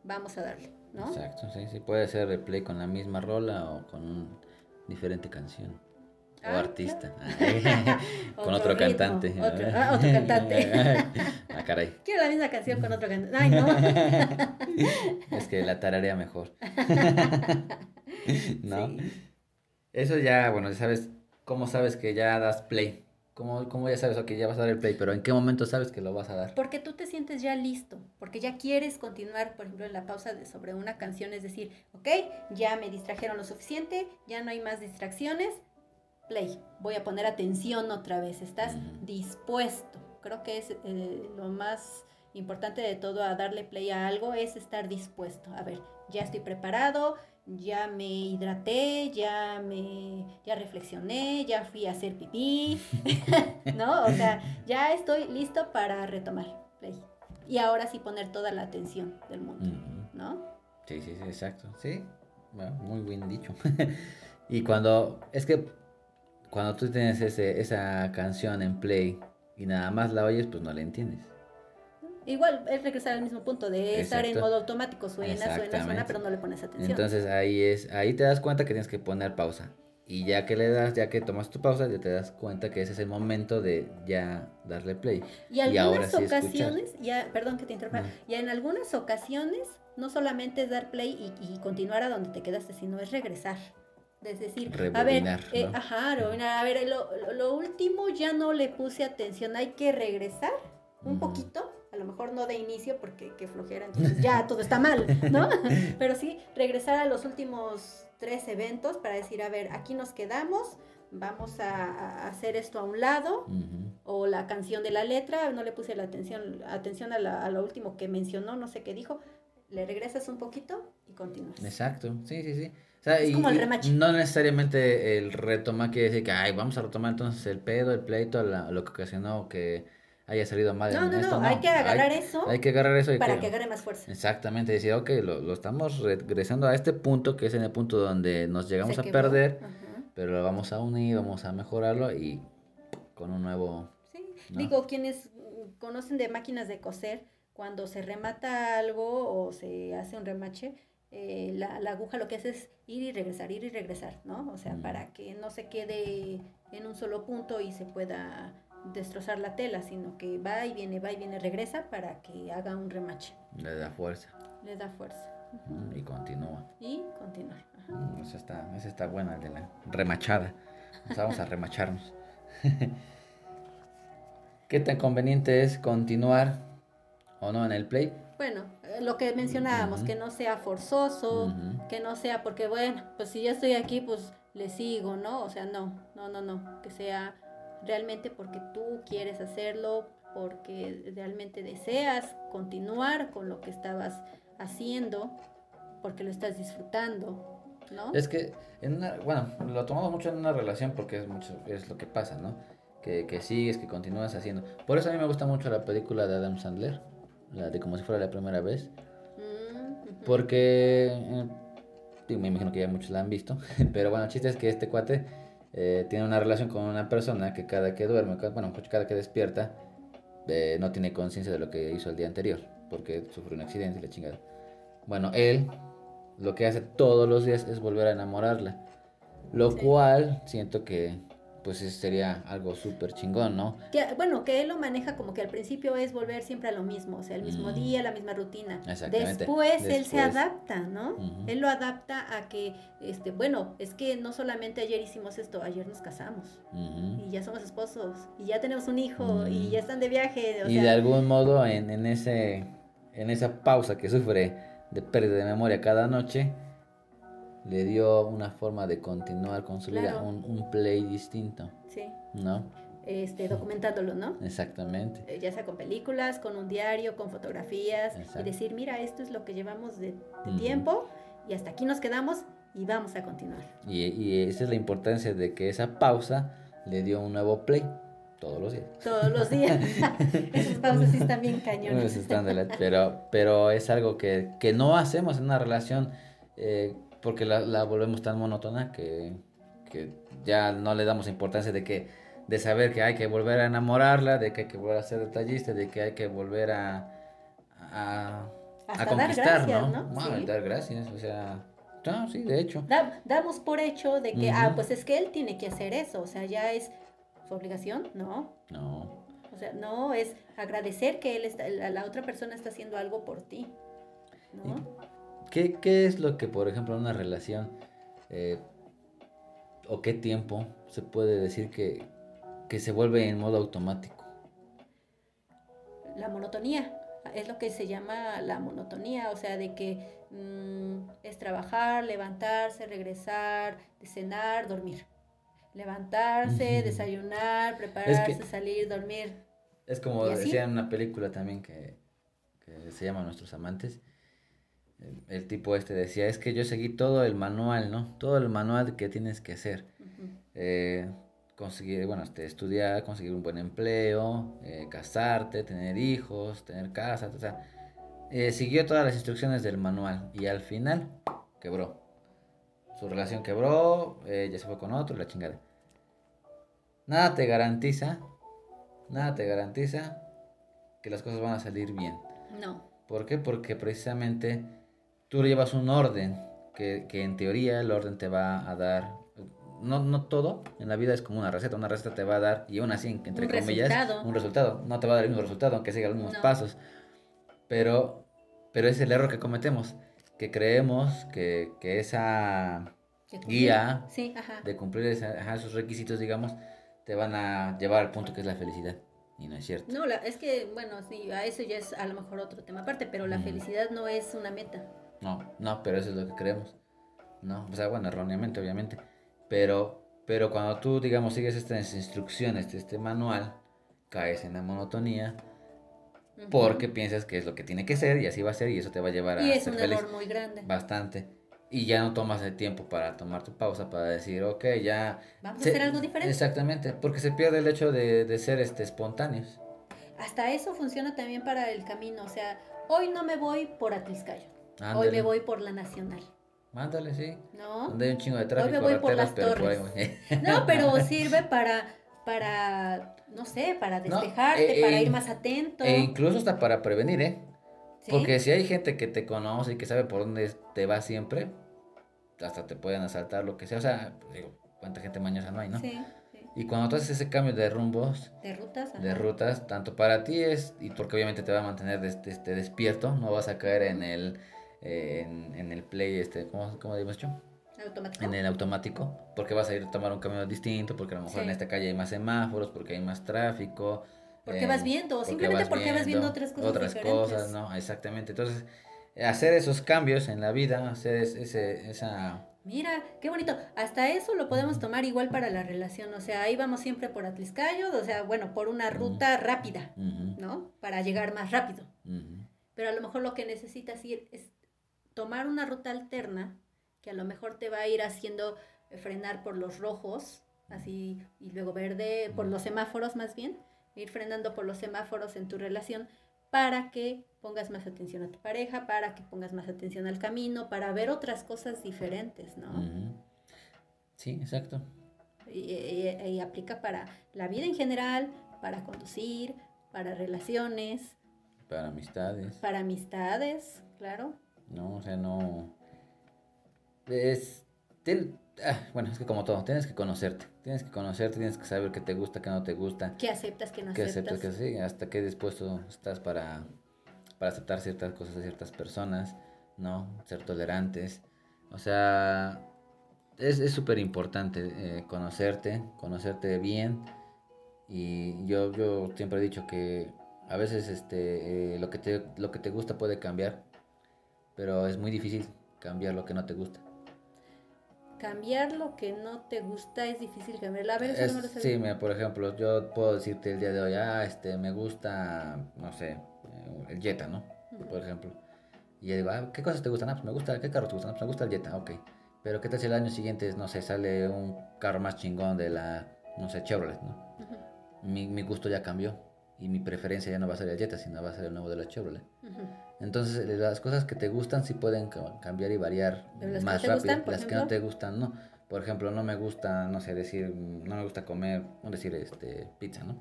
vamos a darle, ¿no?
Exacto, sí, sí, puede ser replay con la misma rola o con una diferente canción. o ah, artista. con otro, cantante.
Otro, ah, otro cantante.
ah, caray.
Quiero la misma canción con otro cantante. Ay, no.
es que la tararea mejor. ¿No? Eso ya, bueno, ya sabes, ¿cómo sabes que ya das play? ¿Cómo, ¿Cómo, ya sabes que ya vas a dar el play? Pero ¿en qué momento sabes que lo vas a dar?
Porque tú te sientes ya listo, porque ya quieres continuar, por ejemplo, en la pausa de, sobre una canción, es decir, ok, ya me distrajeron lo suficiente, ya no hay más distracciones, play, voy a poner atención otra vez, estás dispuesto. Creo que es eh, lo más importante de todo a darle play a algo, es estar dispuesto. A ver, ya estoy preparado, ya me hidraté, ya me ya reflexioné, ya fui a hacer pipí, ¿no? O sea, ya estoy listo para retomar play. Y ahora sí poner toda la atención del mundo, ¿no?
Sí, sí, sí, exacto. Sí, muy bien dicho. y cuando, es que cuando tú tienes ese, esa canción en play y nada más la oyes, pues no la entiendes.
Igual es regresar al mismo punto de estar en modo automático, suena, suena, suena, pero no le pones atención.
Entonces ahí es, ahí te das cuenta que tienes que poner pausa. Y ya que le das, ya que tomas tu pausa, ya te das cuenta que ese es el momento de ya darle play.
Y, algunas ocasiones, ya, perdón que te interrumpa, y en algunas ocasiones no solamente es dar play y, continuar a donde te quedaste, sino es regresar. Es decir, a ver, eh, ajá, a ver, lo, lo, último ya no le puse atención, hay que regresar un poquito. a lo mejor no de inicio porque qué flojera, entonces ya todo está mal, ¿no? Pero sí regresar a los últimos tres eventos para decir, a ver, aquí nos quedamos, vamos a, hacer esto a un lado, o la canción de la letra, no le puse la atención, atención a, lo último que mencionó, no sé qué dijo, le regresas un poquito y continúas.
Exacto, sí, sí, sí. es como el remache. No necesariamente el retomar quiere decir que, ay, vamos a retomar entonces el pedo, el pleito, lo que ocasionó que haya salido mal
no, no, No, hay que agarrar eso.
Hay que agarrar eso.
para que, agarre más fuerza.
Exactamente, decir, ok, lo, lo, estamos regresando a este punto, que es en el punto donde nos llegamos a perder, pero lo vamos a unir, vamos a mejorarlo y con un nuevo...
Sí, digo, quienes conocen de máquinas de coser, cuando se remata algo o se hace un remache, eh, la, la, aguja lo que hace es ir y regresar, ir y regresar, ¿no? O sea, mm. para que no se quede en un solo punto y se pueda destrozar la tela, sino que va y viene, va y viene, regresa para que haga un remache.
Le da fuerza.
Le da fuerza.
Y continúa.
Y continúa.
Mm, esa está, esa está buena, de la remachada. vamos a remacharnos. ¿Qué tan conveniente es continuar o no en el play?
Bueno, eh, lo que mencionábamos, que no sea forzoso, que no sea porque, bueno, pues si ya estoy aquí, pues le sigo, ¿no? O sea, no, no, no, no, que sea realmente porque tú quieres hacerlo, porque realmente deseas continuar con lo que estabas haciendo, porque lo estás disfrutando, ¿no?
Es que, en una, bueno, lo tomamos mucho en una relación porque es, mucho, es lo que pasa, ¿no? Que, que sigues, que continúas haciendo. Por eso a mí me gusta mucho la película de Adam Sandler, la de como si fuera la primera vez. Mm, porque, eh, me imagino que ya muchos la han visto, pero bueno, el chiste es que este cuate eh, tiene una relación con una persona que cada que duerme, bueno, cada que despierta, eh, no tiene conciencia de lo que hizo el día anterior, porque sufrió un accidente y la chingada. Bueno, él lo que hace todos los días es volver a enamorarla, lo cual siento que pues sería algo súper chingón, ¿no?
Que, bueno, que él lo maneja como que al principio es volver siempre a lo mismo, o sea, el mismo mm. día, la misma rutina. Después, él se adapta, ¿no? Él lo adapta a que, este, bueno, es que no solamente ayer hicimos esto, ayer nos casamos y ya somos esposos y ya tenemos un hijo y ya están de viaje.
y de algún modo en, en, ese, en esa pausa que sufre de pérdida de memoria cada noche, le dio una forma de continuar con su vida, un, play distinto. Sí. ¿No?
Este, documentándolo, ¿no?
Exactamente.
Eh, ya sea con películas, con un diario, con fotografías, y decir, mira, esto es lo que llevamos de, tiempo y hasta aquí nos quedamos y vamos a continuar.
Y, y esa es la importancia de que esa pausa le dio un nuevo play. Todos los días.
Todos los días. Esas pausas sí están bien cañones.
pero, pero es algo que, que no hacemos en una relación eh, porque la, la volvemos tan monótona que, que, ya no le damos importancia de que de saber que hay que volver a enamorarla, de que hay que volver a ser detallista, de que hay que volver a a,
a conquistar, dar ¿no?
¿no? dar gracias, o sea, no, sí, de hecho.
damos por hecho de que, ah, pues es que él tiene que hacer eso, o sea, ya es su obligación, no.
No.
O sea, no, es agradecer que él está, la, la otra persona está haciendo algo por ti, ¿no?
¿Qué, ¿Qué, es lo que, por ejemplo, en una relación eh, o qué tiempo se puede decir que, que se vuelve en modo automático?
La monotonía, es lo que se llama la monotonía, o sea, de que mm, es trabajar, levantarse, regresar, cenar, dormir. Levantarse, desayunar, prepararse, salir, dormir.
Es como decía en una película también que, que se llama Nuestros Amantes, el, tipo este decía, es que yo seguí todo el manual, ¿no? Todo el manual que tienes que hacer. Eh, conseguir, bueno, este, estudiar, conseguir un buen empleo, eh, casarte, tener hijos, tener casa, o sea, eh, siguió todas las instrucciones del manual y al final quebró. Su relación quebró, ya se fue con otro, la chingada. Nada te garantiza, nada te garantiza que las cosas van a salir bien.
No.
¿Por qué? Porque precisamente tú llevas un orden, que, en teoría el orden te va a dar, no, no todo, en la vida es como una receta, una receta te va a dar, y aún así, entre un comillas, resultado. un resultado, no te va a dar el mismo resultado, aunque siga los mismos pasos, pero, pero es el error que cometemos, que creemos que, que esa guía de cumplir esos requisitos, digamos, te van a llevar al punto que es la felicidad. Y no es cierto.
No, es que, bueno, sí, a eso ya es a lo mejor otro tema aparte, pero la felicidad no es una meta.
No, no, pero eso es lo que creemos. No, o sea, bueno, erróneamente, obviamente. Pero, pero cuando tú, digamos, sigues estas instrucciones de este manual, caes en la monotonía. Porque piensas que es lo que tiene que ser y así va a ser y eso te va a llevar a
y es un error muy grande.
Bastante. Y ya no tomas el tiempo para tomar tu pausa, para decir, ok, ya...
Vamos a hacer algo diferente.
Exactamente, porque se pierde el hecho de, de ser este, espontáneos.
Hasta eso funciona también para el camino. O sea, hoy no me voy por Atliscayo. Hoy me voy por la Nacional.
Mándale, sí.
¿No?
Donde hay un chingo de tráfico.
Hoy me voy por las torres. no, pero sirve para, para, no sé, para despejarte, eh, para ir más atento.
E incluso hasta para prevenir, ¿eh? Porque si hay gente que te conoce y que sabe por dónde te va siempre, hasta te pueden asaltar, lo que sea. O sea, digo, cuánta gente mañosa no hay, ¿no? Sí. Y cuando tú haces ese cambio de rumbos,
de rutas,
de rutas, tanto para ti es, y porque obviamente te va a mantener este, despierto, no vas a caer en el, en, el play, este, ¿cómo, cómo digo yo?
Automático.
En el automático, porque vas a ir a tomar un camino distinto, porque a lo mejor en esta calle hay más semáforos, porque hay más tráfico.
Porque vas viendo, simplemente porque vas viendo otras cosas.
Otras cosas, ¿no? Exactamente. Entonces, hacer esos cambios en la vida, hacer ese, esa...
Mira, qué bonito. Hasta eso lo podemos tomar igual para la relación. O sea, ahí vamos siempre por Atliscayo, o sea, bueno, por una ruta rápida, ¿no? Para llegar más rápido. Pero a lo mejor lo que necesitas ir es tomar una ruta alterna que a lo mejor te va a ir haciendo frenar por los rojos, así, y luego verde, por los semáforos más bien, ir frenando por los semáforos en tu relación para que pongas más atención a tu pareja, para que pongas más atención al camino, para ver otras cosas diferentes, ¿no?
Sí, exacto.
Y, aplica para la vida en general, para conducir, para relaciones.
Para amistades.
Para amistades, claro.
No, o sea, no. Es. Ah, bueno, es que como todo, tienes que conocerte. Tienes que conocerte, tienes que saber qué te gusta, qué no te gusta.
¿Qué aceptas, qué no aceptas? Qué aceptas,
que sí, hasta qué dispuesto estás para, para aceptar ciertas cosas de ciertas personas, ¿no? Ser tolerantes. O sea, es súper importante eh, conocerte, conocerte bien. Y yo, yo siempre he dicho que a veces este, eh, lo, que te, lo que te gusta puede cambiar, pero es muy difícil cambiar lo que no te gusta
cambiar lo que no te gusta es difícil cambiar. A ver, eso no lo
Sí, mira, por ejemplo, yo puedo decirte el día de hoy, ah, este, me gusta, no sé, eh, el Jetta, ¿no? Por ejemplo. Y yo digo, ah, ¿qué cosas te gustan? Ah, pues me gusta, ¿qué carro te gustan? Ah, pues me gusta el Jetta, ok. Pero ¿qué tal si el año siguiente, no sé, sale un carro más chingón de la, no sé, Chevrolet, ¿no? mi, mi gusto ya cambió y mi preferencia ya no va a ser el Jetta, sino va a ser el nuevo de la Chevrolet. Entonces, las cosas que te gustan sí pueden cambiar y variar más rápido. las que no te gustan, no. Por ejemplo, no me gusta, no sé, decir, no me gusta comer, no decir, este, pizza, ¿no?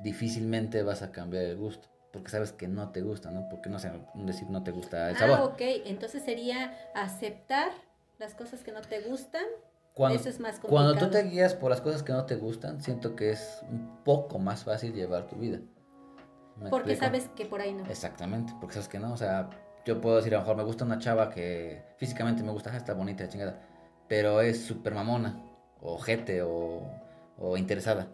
Difícilmente vas a cambiar el gusto, porque sabes que no te gusta, ¿no? Porque no sé, decir no te gusta el sabor.
Ah, ok, entonces sería aceptar las cosas que no te gustan. Eso es más
complicado. Cuando tú te guías por las cosas que no te gustan, siento que es un poco más fácil llevar tu vida.
Porque sabes que por ahí no.
Exactamente, porque sabes que no. O sea, yo puedo decir, a lo mejor me gusta una chava que físicamente me gusta, está bonita, chingada, pero es súper mamona, o jete, o, o interesada.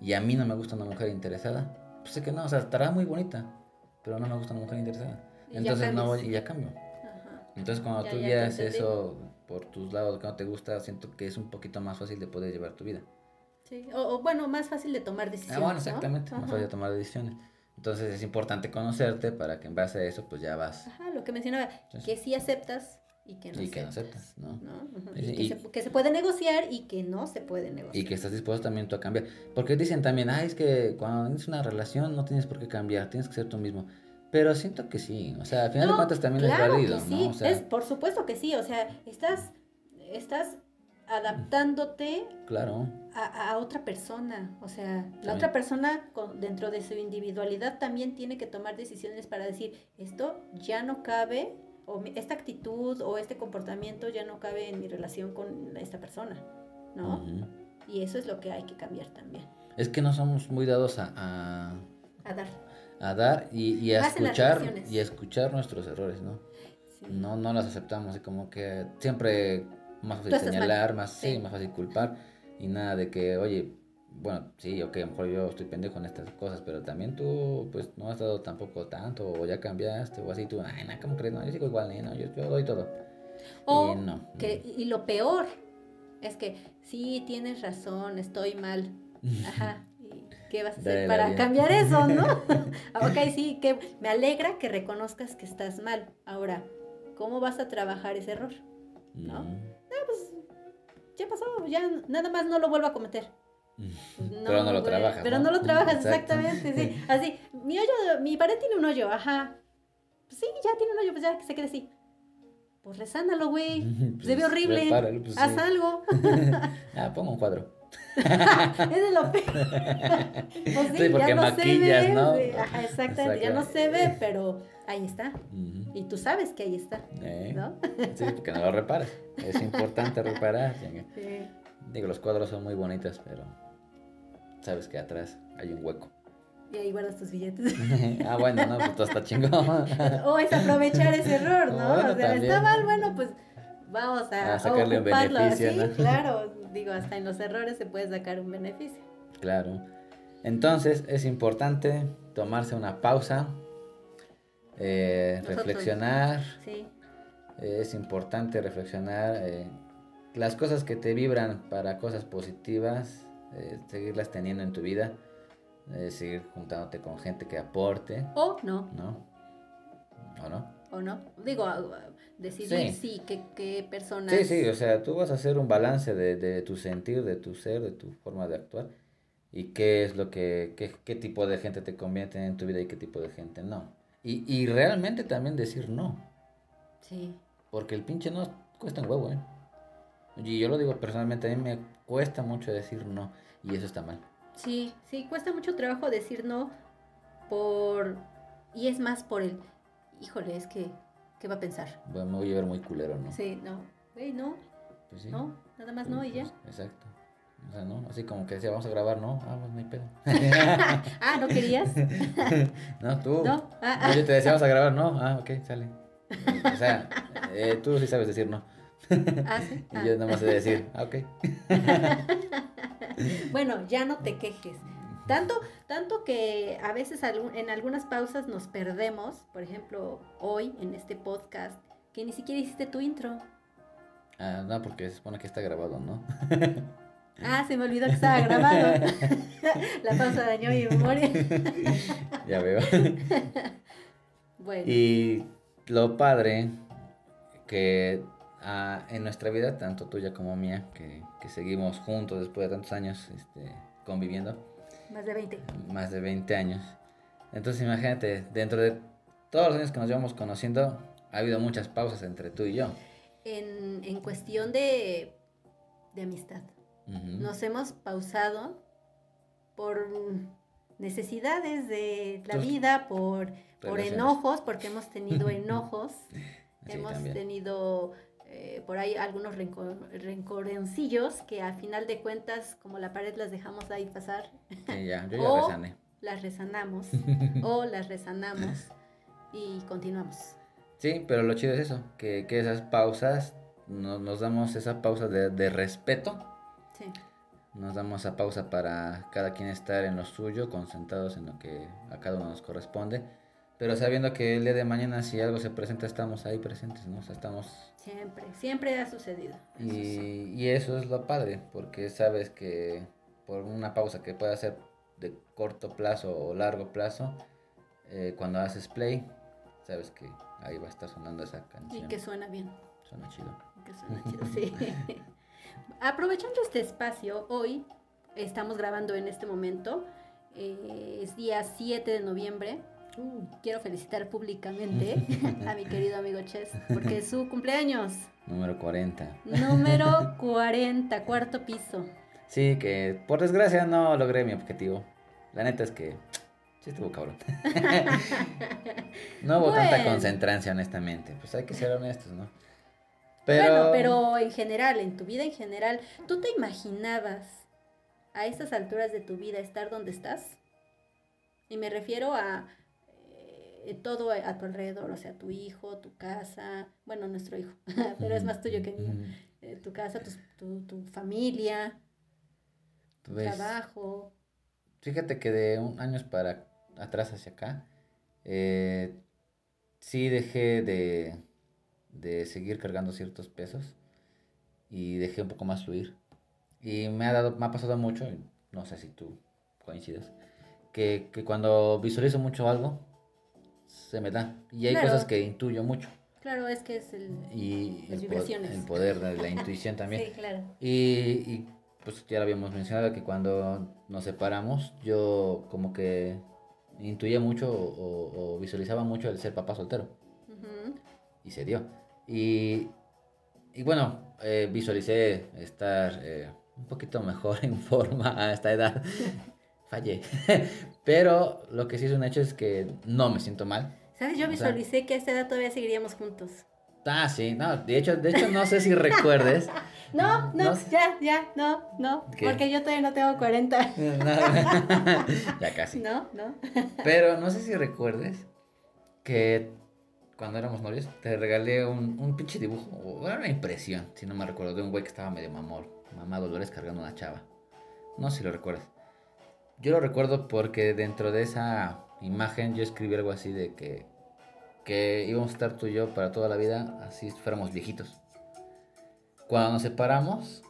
Y a mí no me gusta una mujer interesada. Pues sé que no, o sea, estará muy bonita, pero no me gusta una mujer interesada. Entonces no voy y ya cambio. Entonces cuando tú ya eso por tus lados que no te gusta, siento que es un poquito más fácil de poder llevar tu vida.
Sí, o, bueno, más fácil de tomar decisiones. Ah, bueno,
exactamente, más fácil de tomar decisiones. Entonces es importante conocerte para que en base a eso pues ya vas.
Ajá, lo que mencionaba, que sí aceptas y que no
y que no aceptas, ¿no?
Y, que, se, puede negociar y que no se puede negociar.
Y que estás dispuesto también tú a cambiar. Porque dicen también, ah, es que cuando tienes una relación no tienes por qué cambiar, tienes que ser tú mismo. Pero siento que sí, o sea, al final de cuentas también es válido,
¿no? es, por supuesto que sí, o sea, estás, estás adaptándote
claro.
a, otra persona. O sea, la otra persona con, dentro de su individualidad también tiene que tomar decisiones para decir, esto ya no cabe, o esta actitud o este comportamiento ya no cabe en mi relación con esta persona, ¿no? Y eso es lo que hay que cambiar también.
Es que no somos muy dados a...
A, dar.
A dar y, a escuchar y a escuchar nuestros errores, ¿no? No, no las aceptamos y como que siempre más fácil señalar, más, sí. más fácil culpar y nada de que, oye, bueno, sí, ok, a lo mejor yo estoy pendejo en estas cosas, pero también tú, pues, no has dado tampoco tanto, o ya cambiaste, o así, tú, ay, no, ¿cómo crees? No, yo sigo igual, no, yo, yo doy todo.
O y no. Que, y lo peor es que, sí, tienes razón, estoy mal. Ajá. ¿Qué vas a hacer para cambiar eso, no? ok, sí, que me alegra que reconozcas que estás mal. Ahora, ¿cómo vas a trabajar ese error? ¿No? Mm ya pasó, ya nada más no lo vuelvo a cometer. Pues
pero no lo trabajas.
Pero no, lo trabajas, exactamente, sí. Así, mi hoyo, mi pared tiene un hoyo, ajá. Pues sí, ya tiene un hoyo, pues ya que se quede así. Pues resánalo, güey.
Pues,
se ve horrible.
repáralo, pues,
Haz
sí.
algo.
Ah, pongo un cuadro.
es de lo peor. Pues sí,
Sí, porque
ya no
maquillas,
se ve.
¿no?
sí, Ajá, exactamente. Ya no se ve, pero ahí está. Y tú sabes que ahí está,
Eh,
¿no?
Sí, porque no lo reparas. Es importante reparar.
Sí.
Digo, los cuadros son muy bonitos, pero sabes que atrás hay un hueco.
Y ahí guardas tus billetes.
ah, bueno, no, pues todo está chingón.
o es aprovechar ese error, ¿no?
Bueno,
o sea,
también.
está mal, bueno, pues vamos a,
A sacarle un beneficio, ¿no?
claro. Digo, hasta en los errores se puede sacar un beneficio.
Claro. Entonces es importante tomarse una pausa, eh, reflexionar.
Sí,
eh, es importante reflexionar eh, las cosas que te vibran para cosas positivas, eh, seguirlas teniendo en tu vida, seguir juntándote con gente que aporte,
o no,
¿no? ¿O no?
o no. Digo, decidir
Sí.
sí, qué, qué personas.
Sí, sí, o sea, tú vas a hacer un balance de, de tu sentir, de tu ser, de tu forma de actuar y qué es lo que, qué, qué tipo de gente te conviene en tu vida y qué tipo de gente no. Y, y realmente también decir no,
Sí,
porque el pinche no cuesta un huevo, ¿eh? Y yo lo digo personalmente, a mí me cuesta mucho decir no y eso está mal.
sí, sí, cuesta mucho trabajo decir no por... Y es más por el, híjole, es que, ¿qué va a pensar?
Bueno, me voy a ver muy culero, ¿no?
Sí, no, güey, no,
Pues sí.
no, nada más no y ya.
Pues, exacto. O sea, ¿no? Así como que decía, vamos a grabar, ¿no? Ah, pues no hay pedo.
Ah, ¿no querías?
no, tú.
No, ah, ah.
No, yo te decía, vamos a grabar, no. Ah, ok, sale. O sea, eh, tú sí sabes decir no.
Ah, sí.
Y
Ah.
yo nada más sé decir, ah, ok.
Bueno, ya no te quejes. Tanto, tanto que a veces en algunas pausas nos perdemos, por ejemplo, hoy en este podcast, que ni siquiera hiciste tu intro.
Ah, no, porque se supone que está grabado, ¿no?
Ah, se me olvidó que estaba grabado. La pausa dañó mi memoria.
ya veo.
Bueno,
Y lo padre que ah, en nuestra vida, tanto tuya como mía, que, que seguimos juntos después de tantos años este, conviviendo,
más de 20.
más de 20 años. Entonces imagínate, dentro de todos los años que nos llevamos conociendo, ha habido muchas pausas entre tú y yo.
En, en cuestión de, de amistad. Nos hemos pausado por necesidades de la
Tus
vida, por, por enojos, porque hemos tenido enojos.
Sí,
hemos
también.
tenido eh, por ahí algunos rencor- rencorencillos que al final de cuentas, como la pared, las dejamos ahí pasar,
Sí, ya, yo ya
O-
resané.
las resanamos o las resanamos y continuamos.
Sí, pero lo chido es eso, que, que esas pausas, no- nos damos esa pausa de, de respeto,
Sí,
nos damos esa pausa para cada quien estar en lo suyo, concentrados en lo que a cada uno nos corresponde, pero sabiendo que el día de mañana si algo se presenta estamos ahí presentes, ¿no? O sea, estamos...
siempre, siempre ha sucedido. Eso sí.
Y, y eso es lo padre, porque sabes que por una pausa que pueda ser de corto plazo o largo plazo, eh, cuando haces play, sabes que ahí va a estar sonando esa
Y
canción.
que suena bien.
Suena chido.
que suena chido, sí. Aprovechando este espacio, hoy estamos grabando en este momento, eh, es día 7 de noviembre. Quiero felicitar públicamente a mi querido amigo Ches, porque es su cumpleaños,
Número 40.
número 40, cuarto piso.
Sí, que por desgracia no logré mi objetivo. La neta es que sí estuvo cabrón. no hubo tanta concentrancia, honestamente. Pues hay que ser honestos, ¿no? Pero...
Bueno, pero en general, en tu vida en general, ¿tú te imaginabas a estas alturas de tu vida estar donde estás? Y me refiero a eh, todo a tu alrededor, o sea, tu hijo, tu casa, bueno, nuestro hijo, pero es más tuyo que mío. Eh, tu casa, tus- tu, tu familia, tu
Pues,
trabajo.
Fíjate que de un años para atrás hacia acá, eh, sí dejé de, de seguir cargando ciertos pesos y dejé un poco más fluir. Y me ha dado, me ha pasado mucho, no sé si tú coincides, que, que cuando visualizo mucho algo, se me da. Y hay
Claro.
cosas que intuyo mucho.
Claro, es que es el...
Y
Las
el, poder de la intuición también.
Sí, claro.
Y, y pues ya lo habíamos mencionado, que cuando nos separamos, yo como que intuía mucho o, visualizaba mucho el ser papá soltero. Y se dio. Y, y bueno, eh, visualicé estar eh, un poquito mejor en forma a esta edad. Fallé. Pero lo que sí es un hecho es que no me siento mal.
¿Sabes? Yo visualicé que a esta edad todavía seguiríamos juntos.
Ah, sí, no, de hecho, de hecho no sé si recuerdes.
no, no, ya, ya, no, no, porque yo todavía no tengo 40.
ya casi.
No, no.
Pero no sé si recuerdes que cuando éramos novios te regalé un, un pinche dibujo, o una impresión, si no me recuerdo, de un güey que estaba medio mamor, mamá Dolores cargando una chava. No sé si lo recuerdas. Yo lo recuerdo porque dentro de esa imagen yo escribí algo así de que que íbamos a estar tú y yo para toda la vida, así fuéramos viejitos. Cuando nos separamos,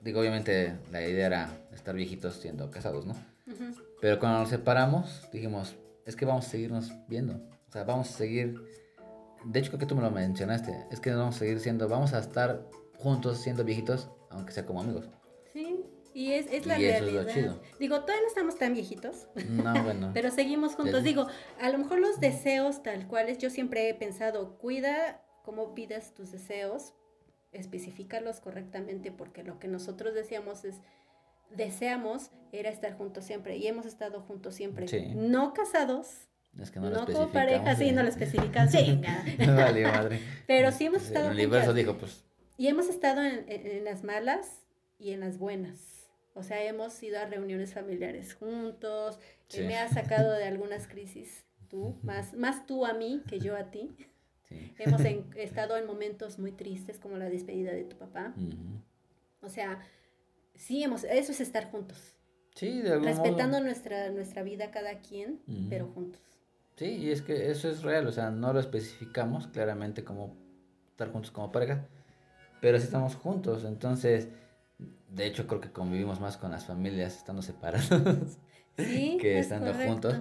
digo, obviamente la idea era estar viejitos siendo casados, ¿no? Pero cuando nos separamos, dijimos, es que vamos a seguirnos viendo. O sea, vamos a seguir. De hecho, creo que tú me lo mencionaste. Es que vamos a seguir siendo, vamos a estar juntos siendo viejitos, aunque sea como amigos.
Sí. Y es, es la realidad. Digo, todavía no estamos tan viejitos.
No, bueno.
pero seguimos juntos. Digo, a lo mejor los deseos tal cuales, yo siempre he pensado, cuida cómo pidas tus deseos, especifícalos correctamente, porque lo que nosotros decíamos es, deseamos era estar juntos siempre, y hemos estado juntos siempre. No casados.
Es que no,
no
como
pareja, sí, no lo especifican, sí.
vale, madre.
Pero sí hemos estado.
El universo dijo, pues.
Y hemos estado en, en las malas y en las buenas. O sea, hemos ido a reuniones familiares juntos, eh, me has sacado de algunas crisis, tú, más, más tú a mí que yo a ti. Hemos estado en momentos muy tristes como la despedida de tu papá. O sea, sí, hemos, eso es estar juntos.
Sí, de algún
Respetando nuestra, nuestra vida cada quien, pero juntos.
Sí, y es que eso es real, o sea, no lo especificamos claramente como estar juntos como pareja, pero sí estamos juntos, entonces de hecho, creo que convivimos más con las familias estando separados que estando juntos.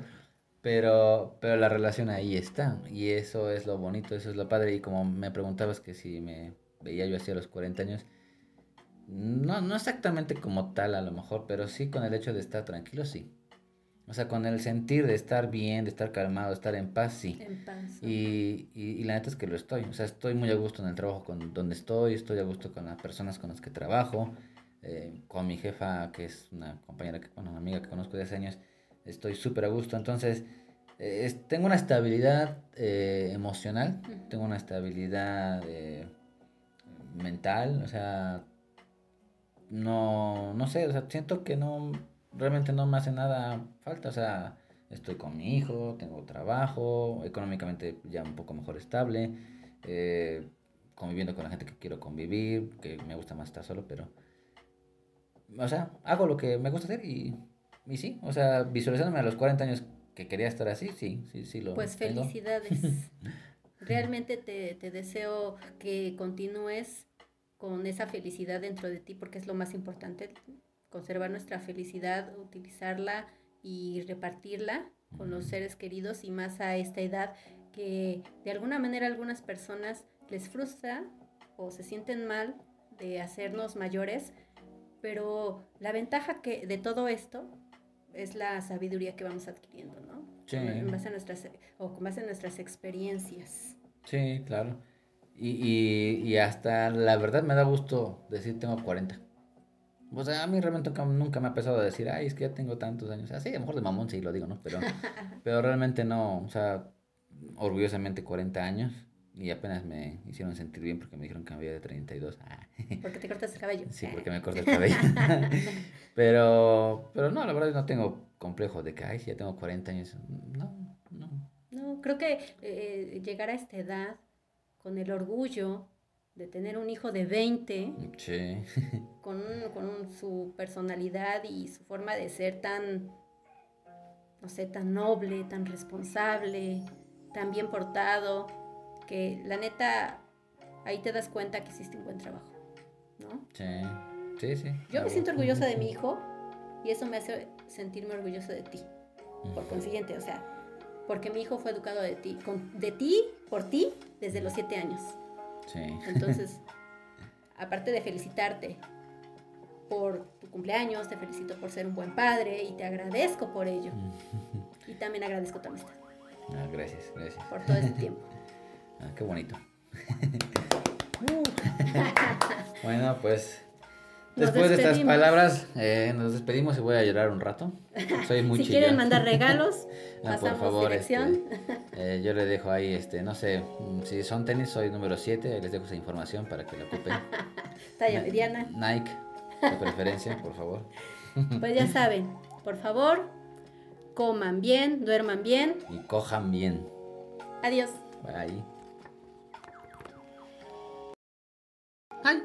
Pero, pero la relación ahí está. Y eso es lo bonito, eso es lo padre. Y como me preguntabas que si me veía yo así a los 40 años, no, no exactamente como tal a lo mejor, pero sí con el hecho de estar tranquilo, sí. O sea, con el sentir de estar bien, de estar calmado, de estar en paz, sí.
En paz.
Y, y, y, la neta es que lo estoy. O sea, estoy muy a gusto en el trabajo con donde estoy, estoy a gusto con las personas con las que trabajo. Eh, con mi jefa, que es una compañera, que, bueno, una amiga que conozco de hace años, estoy súper a gusto. Entonces, eh, tengo una estabilidad eh, emocional, tengo una estabilidad mental, o sea, no, no sé, o sea, siento que no, realmente no me hace nada falta, o sea, estoy con mi hijo, tengo trabajo, económicamente ya un poco mejor estable, conviviendo con la gente que quiero convivir, que me gusta más estar solo, pero o sea, hago lo que me gusta hacer y, y sí, o sea, visualizándome a los 40 años que quería estar así, sí, sí, sí lo
Pues felicidades. Realmente te, te deseo que continúes con esa felicidad dentro de ti porque es lo más importante, conservar nuestra felicidad, utilizarla y repartirla con los seres queridos y más a esta edad que de alguna manera algunas personas les frustra o se sienten mal de hacernos mayores pero la ventaja que de todo esto es la sabiduría que vamos adquiriendo, ¿no?
Sí.
En base a nuestras, o con base a nuestras experiencias.
Sí, claro. Y, y, y hasta la verdad me da gusto decir tengo 40. O sea, a mí realmente nunca, me ha pesado decir, ay, es que ya tengo tantos años. Así, a lo mejor de mamón sí lo digo, ¿no? Pero, pero realmente no, o sea, orgullosamente 40 años. Y apenas me hicieron sentir bien porque me dijeron que me había de 32.
Ah. Porque te cortas el cabello.
Sí, porque me corté el cabello. pero, pero no, la verdad no tengo complejo de que, ay, si ya tengo 40 años. No, no.
No, creo que eh, llegar a esta edad con el orgullo de tener un hijo de 20,
sí.
con, con su personalidad y su forma de ser tan, no sé, tan noble, tan responsable, tan bien portado, que la neta, ahí te das cuenta que hiciste un buen trabajo, ¿no?
Sí, sí, sí.
Yo me siento orgullosa de mi hijo y eso me hace sentirme orgullosa de ti. Por consiguiente, o sea, porque mi hijo fue educado de ti, con, de ti, por ti, desde los siete años.
Sí.
Entonces, aparte de felicitarte por tu cumpleaños, te felicito por ser un buen padre y te agradezco por ello. Y también agradezco tu amistad.
Ah, gracias, gracias.
Por todo este tiempo.
ah, qué bonito. bueno, pues después de estas palabras eh, nos despedimos y voy a llorar un rato. Soy muy
Si quieren mandar regalos, ah, por favor, este,
eh, yo le dejo ahí, este, no sé, si son tenis soy número 7, les dejo esa información para que lo ocupen.
Talla mediana.
Nike, de preferencia, por favor.
Pues ya saben, por favor, coman bien, duerman bien.
Y cojan bien.
Adiós.
Bye.
Bye.